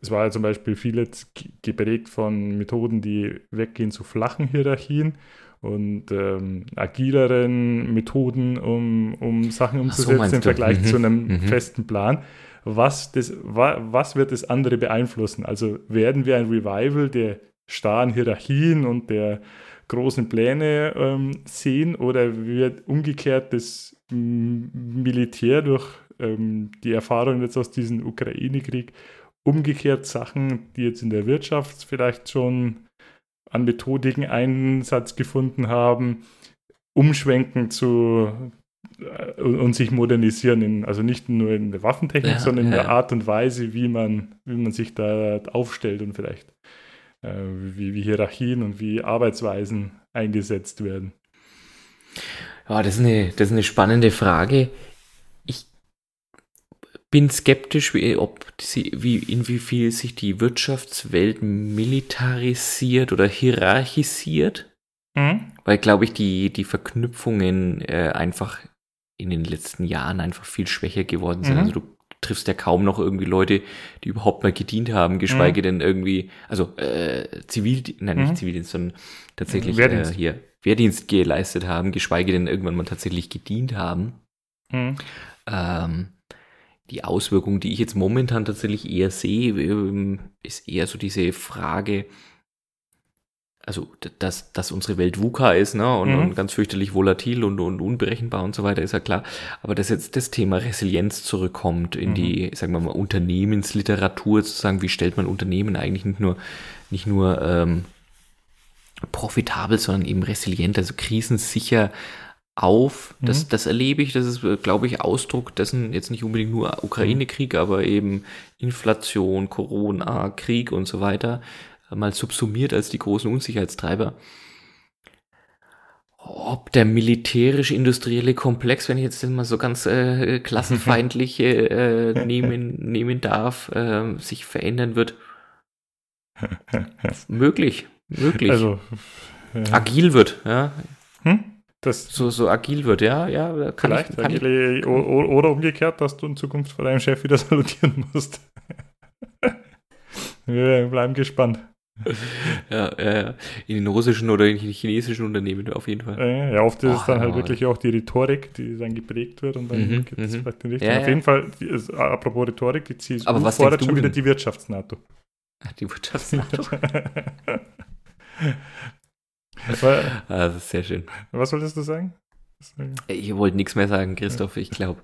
es war ja zum Beispiel vieles geprägt von Methoden, die weggehen zu flachen Hierarchien und ähm, agileren Methoden, um, um Sachen umzusetzen so, im Vergleich mhm. zu einem mhm. festen Plan. Was, das, wa, was wird das andere beeinflussen? Also werden wir ein Revival der starren Hierarchien und der großen Pläne ähm, sehen oder wird umgekehrt das Militär durch ähm, die Erfahrung jetzt aus diesem Ukraine-Krieg umgekehrt Sachen, die jetzt in der Wirtschaft vielleicht schon an Methodiken Einsatz gefunden haben, umschwenken zu und, sich modernisieren, in, also nicht nur in der Waffentechnik, ja, sondern in ja. der Art und Weise, wie man, wie man sich da aufstellt und vielleicht äh, wie, wie Hierarchien und wie Arbeitsweisen eingesetzt werden. Ja, das ist eine, das ist eine spannende Frage. Ich bin skeptisch, wie, ob sie, wie, inwiefern sich die Wirtschaftswelt militarisiert oder hierarchisiert. Mhm. Weil, glaube ich, die, die Verknüpfungen äh, einfach in den letzten Jahren einfach viel schwächer geworden sind. Mhm. Also du triffst ja kaum noch irgendwie Leute, die überhaupt mal gedient haben, geschweige mhm. denn irgendwie, also äh, Zivil, nein, nicht mhm. Zivildienst, sondern tatsächlich Wehrdienst. Äh, hier Wehrdienst geleistet haben, geschweige denn irgendwann mal tatsächlich gedient haben. Mhm. Ähm, die Auswirkung, die ich jetzt momentan tatsächlich eher sehe, ähm, ist eher so diese Frage, also dass, dass unsere Welt VUCA ist, ne, und, mhm. und, ganz fürchterlich volatil und, und unberechenbar und so weiter, ist ja klar. Aber dass jetzt das Thema Resilienz zurückkommt in mhm. die, sagen wir mal, Unternehmensliteratur, sozusagen, wie stellt man Unternehmen eigentlich nicht nur, nicht nur ähm, profitabel, sondern eben resilient, also krisensicher auf. Mhm. Das, das erlebe ich, das ist, glaube ich, Ausdruck dessen, jetzt nicht unbedingt nur Ukraine-Krieg, aber eben Inflation, Corona, Krieg und so weiter mal subsumiert als die großen Unsicherheitstreiber. Ob der militärisch-industrielle Komplex, wenn ich jetzt mal so ganz äh, klassenfeindlich äh, nehmen, nehmen darf, äh, sich verändern wird, möglich, möglich. Also, ja. agil wird, ja. Hm? Das so, so agil wird, ja, ja, kann vielleicht ich, kann agile, ich, oder umgekehrt, dass du in Zukunft vor deinem Chef wieder salutieren musst. Wir bleiben gespannt. Ja, ja, ja. In den russischen oder in den chinesischen Unternehmen auf jeden Fall. Ja, oft ist Ach, es dann halt wirklich auch die Rhetorik, die dann geprägt wird und dann mhm, gibt es mhm. vielleicht den richtigen. Ja, auf jeden Fall, ist, apropos Rhetorik, die CSU Aber was fordert schon wieder die Wirtschafts-NATO. Ach, die Wirtschafts-NATO. ah, das ist sehr schön. Was wolltest du sagen? Ich wollte nichts mehr sagen, Christoph. Ich glaube,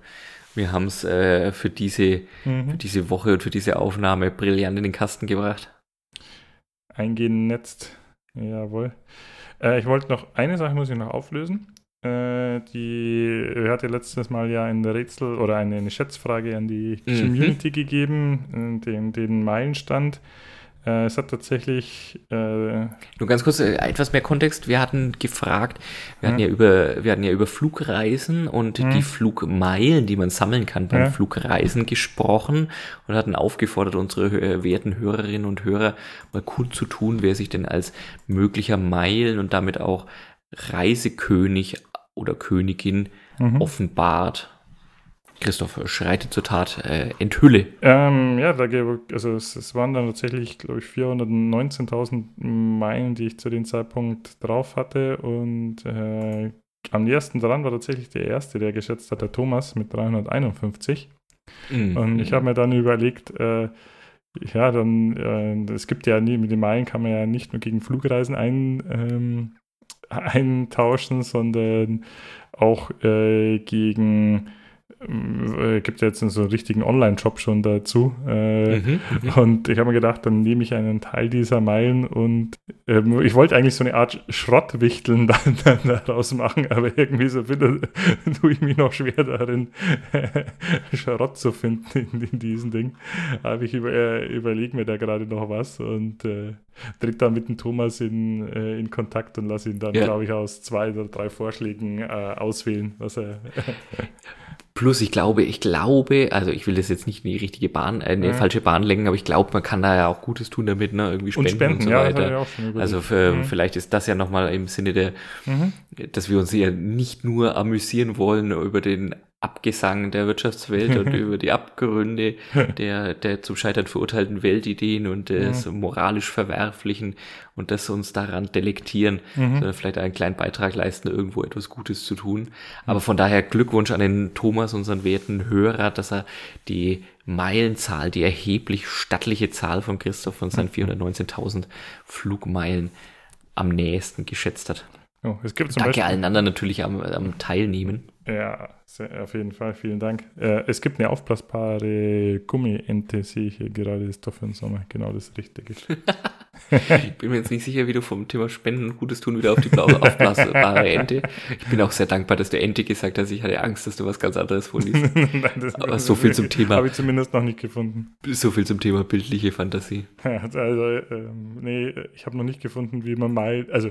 wir haben es äh, für, diese, mhm. für diese Woche und für diese Aufnahme brillant in den Kasten gebracht eingenetzt. Jawohl. Äh, ich wollte noch, eine Sache muss ich noch auflösen. Äh, die hat ja letztes Mal ja ein Rätsel oder eine, eine Schätzfrage an die mhm. Community gegeben, äh, den, den Meilenstand. Äh, es hat tatsächlich. Äh, Nur ganz kurz, äh, etwas mehr Kontext. Wir hatten gefragt, wir hatten ja, ja über, wir hatten ja über Flugreisen und mhm. die Flugmeilen, die man sammeln kann beim ja. Flugreisen gesprochen und hatten aufgefordert, unsere äh, werten Hörerinnen und Hörer mal cool zu tun, wer sich denn als möglicher Meilen und damit auch Reisekönig oder Königin mhm. offenbart. Christoph, schreite zur Tat, äh, enthülle. Ähm, ja, da also es, es, waren dann tatsächlich, glaube ich, 419.000 Meilen, die ich zu dem Zeitpunkt drauf hatte. Und äh, am ersten dran war tatsächlich der erste, der geschätzt hat, der Thomas mit 351. Mhm. Und ich habe mir dann überlegt, äh, ja, dann, äh, es gibt ja nie, mit den Meilen kann man ja nicht nur gegen Flugreisen ein, ähm, eintauschen, sondern auch äh, gegen äh, gibt ja jetzt so einen richtigen Online-Shop schon dazu. Äh, mhm, mhm, und ich habe mir gedacht, dann nehme ich einen Teil dieser Meilen und äh, ich wollte eigentlich so eine Art Schrottwichteln dann, dann daraus machen, aber irgendwie so bitte tue ich mich noch schwer darin, Schrott zu finden in, in diesem Ding. Aber ich über, äh, überlege mir da gerade noch was und äh, tritt dann mit dem Thomas in, äh, in Kontakt und lasse ihn dann, ja. glaube ich, aus zwei oder drei Vorschlägen äh, auswählen, was er. Plus, ich glaube, ich glaube, also ich will das jetzt nicht in die richtige Bahn, äh, in die ja. falsche Bahn lenken, aber ich glaube, man kann da ja auch Gutes tun damit, ne? Irgendwie spenden und, spenden, und so ja, weiter. also für, mhm. vielleicht ist das ja nochmal im Sinne der, mhm. dass wir uns ja nicht nur amüsieren wollen über den Abgesang der Wirtschaftswelt und über die Abgründe der, der zum Scheitern verurteilten Weltideen und des mhm. moralisch Verwerflichen und das uns daran delektieren, mhm. sondern vielleicht einen kleinen Beitrag leisten, irgendwo etwas Gutes zu tun. Aber von daher Glückwunsch an den Thomas, unseren werten Hörer, dass er die Meilenzahl, die erheblich stattliche Zahl von Christoph von seinen 419.000 Flugmeilen am nächsten geschätzt hat. Oh, es gibt zum Danke Beispiel, allen anderen natürlich am, am Teilnehmen. Ja, sehr, auf jeden Fall, vielen Dank. Äh, es gibt eine aufblasbare Gummiente, sehe ich hier gerade, das ist doch für den Sommer genau das Richtige. ich bin mir jetzt nicht sicher, wie du vom Thema Spenden Gutes tun wieder auf die blaue aufblasbare Ente. Ich bin auch sehr dankbar, dass du Ente gesagt hast. Ich hatte Angst, dass du was ganz anderes vorliest. Nein, Aber so viel zum Thema. Habe ich zumindest noch nicht gefunden. So viel zum Thema bildliche Fantasie. also, ähm, nee, ich habe noch nicht gefunden, wie man mal, also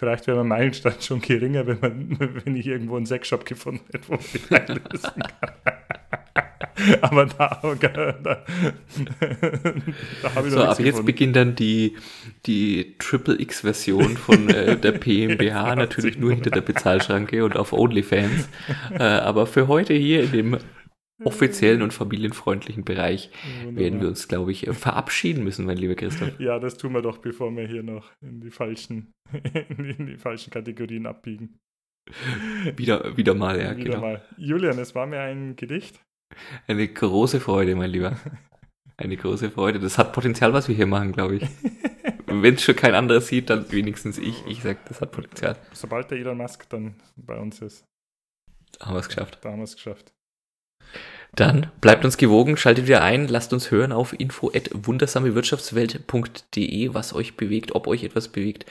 Vielleicht wäre mein Meilenstein schon geringer, wenn, man, wenn ich irgendwo einen Sexshop gefunden hätte, wo die einlösen kann. Aber da, da, da, da habe ich So, ab jetzt gefunden. beginnt dann die, die Triple X-Version von äh, der PMBH, natürlich nur hinter der Bezahlschranke und auf OnlyFans. Äh, aber für heute hier in dem offiziellen und familienfreundlichen Bereich Wunderbar. werden wir uns, glaube ich, verabschieden müssen, mein lieber Christoph. Ja, das tun wir doch, bevor wir hier noch in die falschen, in die falschen Kategorien abbiegen. Wieder, wieder mal, ja, wieder genau. Mal. Julian, es war mir ein Gedicht. Eine große Freude, mein Lieber. Eine große Freude. Das hat Potenzial, was wir hier machen, glaube ich. Wenn es schon kein anderer sieht, dann wenigstens ich. Ich sage, das hat Potenzial. Sobald der Elon Musk dann bei uns ist. Da haben wir es geschafft. Da haben wir es geschafft. Dann bleibt uns gewogen, schaltet wieder ein, lasst uns hören auf info@wundersamewirtschaftswelt.de, was euch bewegt, ob euch etwas bewegt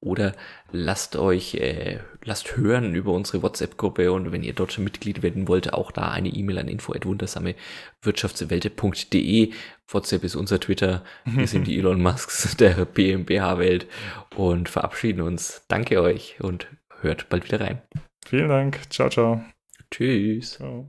oder lasst euch äh, lasst hören über unsere WhatsApp-Gruppe und wenn ihr dort Mitglied werden wollt, auch da eine E-Mail an info@wundersamewirtschaftswelt.de. WhatsApp ist unser Twitter, wir sind die Elon Musks der BMBH-Welt und verabschieden uns. Danke euch und hört bald wieder rein. Vielen Dank. Ciao, ciao. Tschüss. Ciao.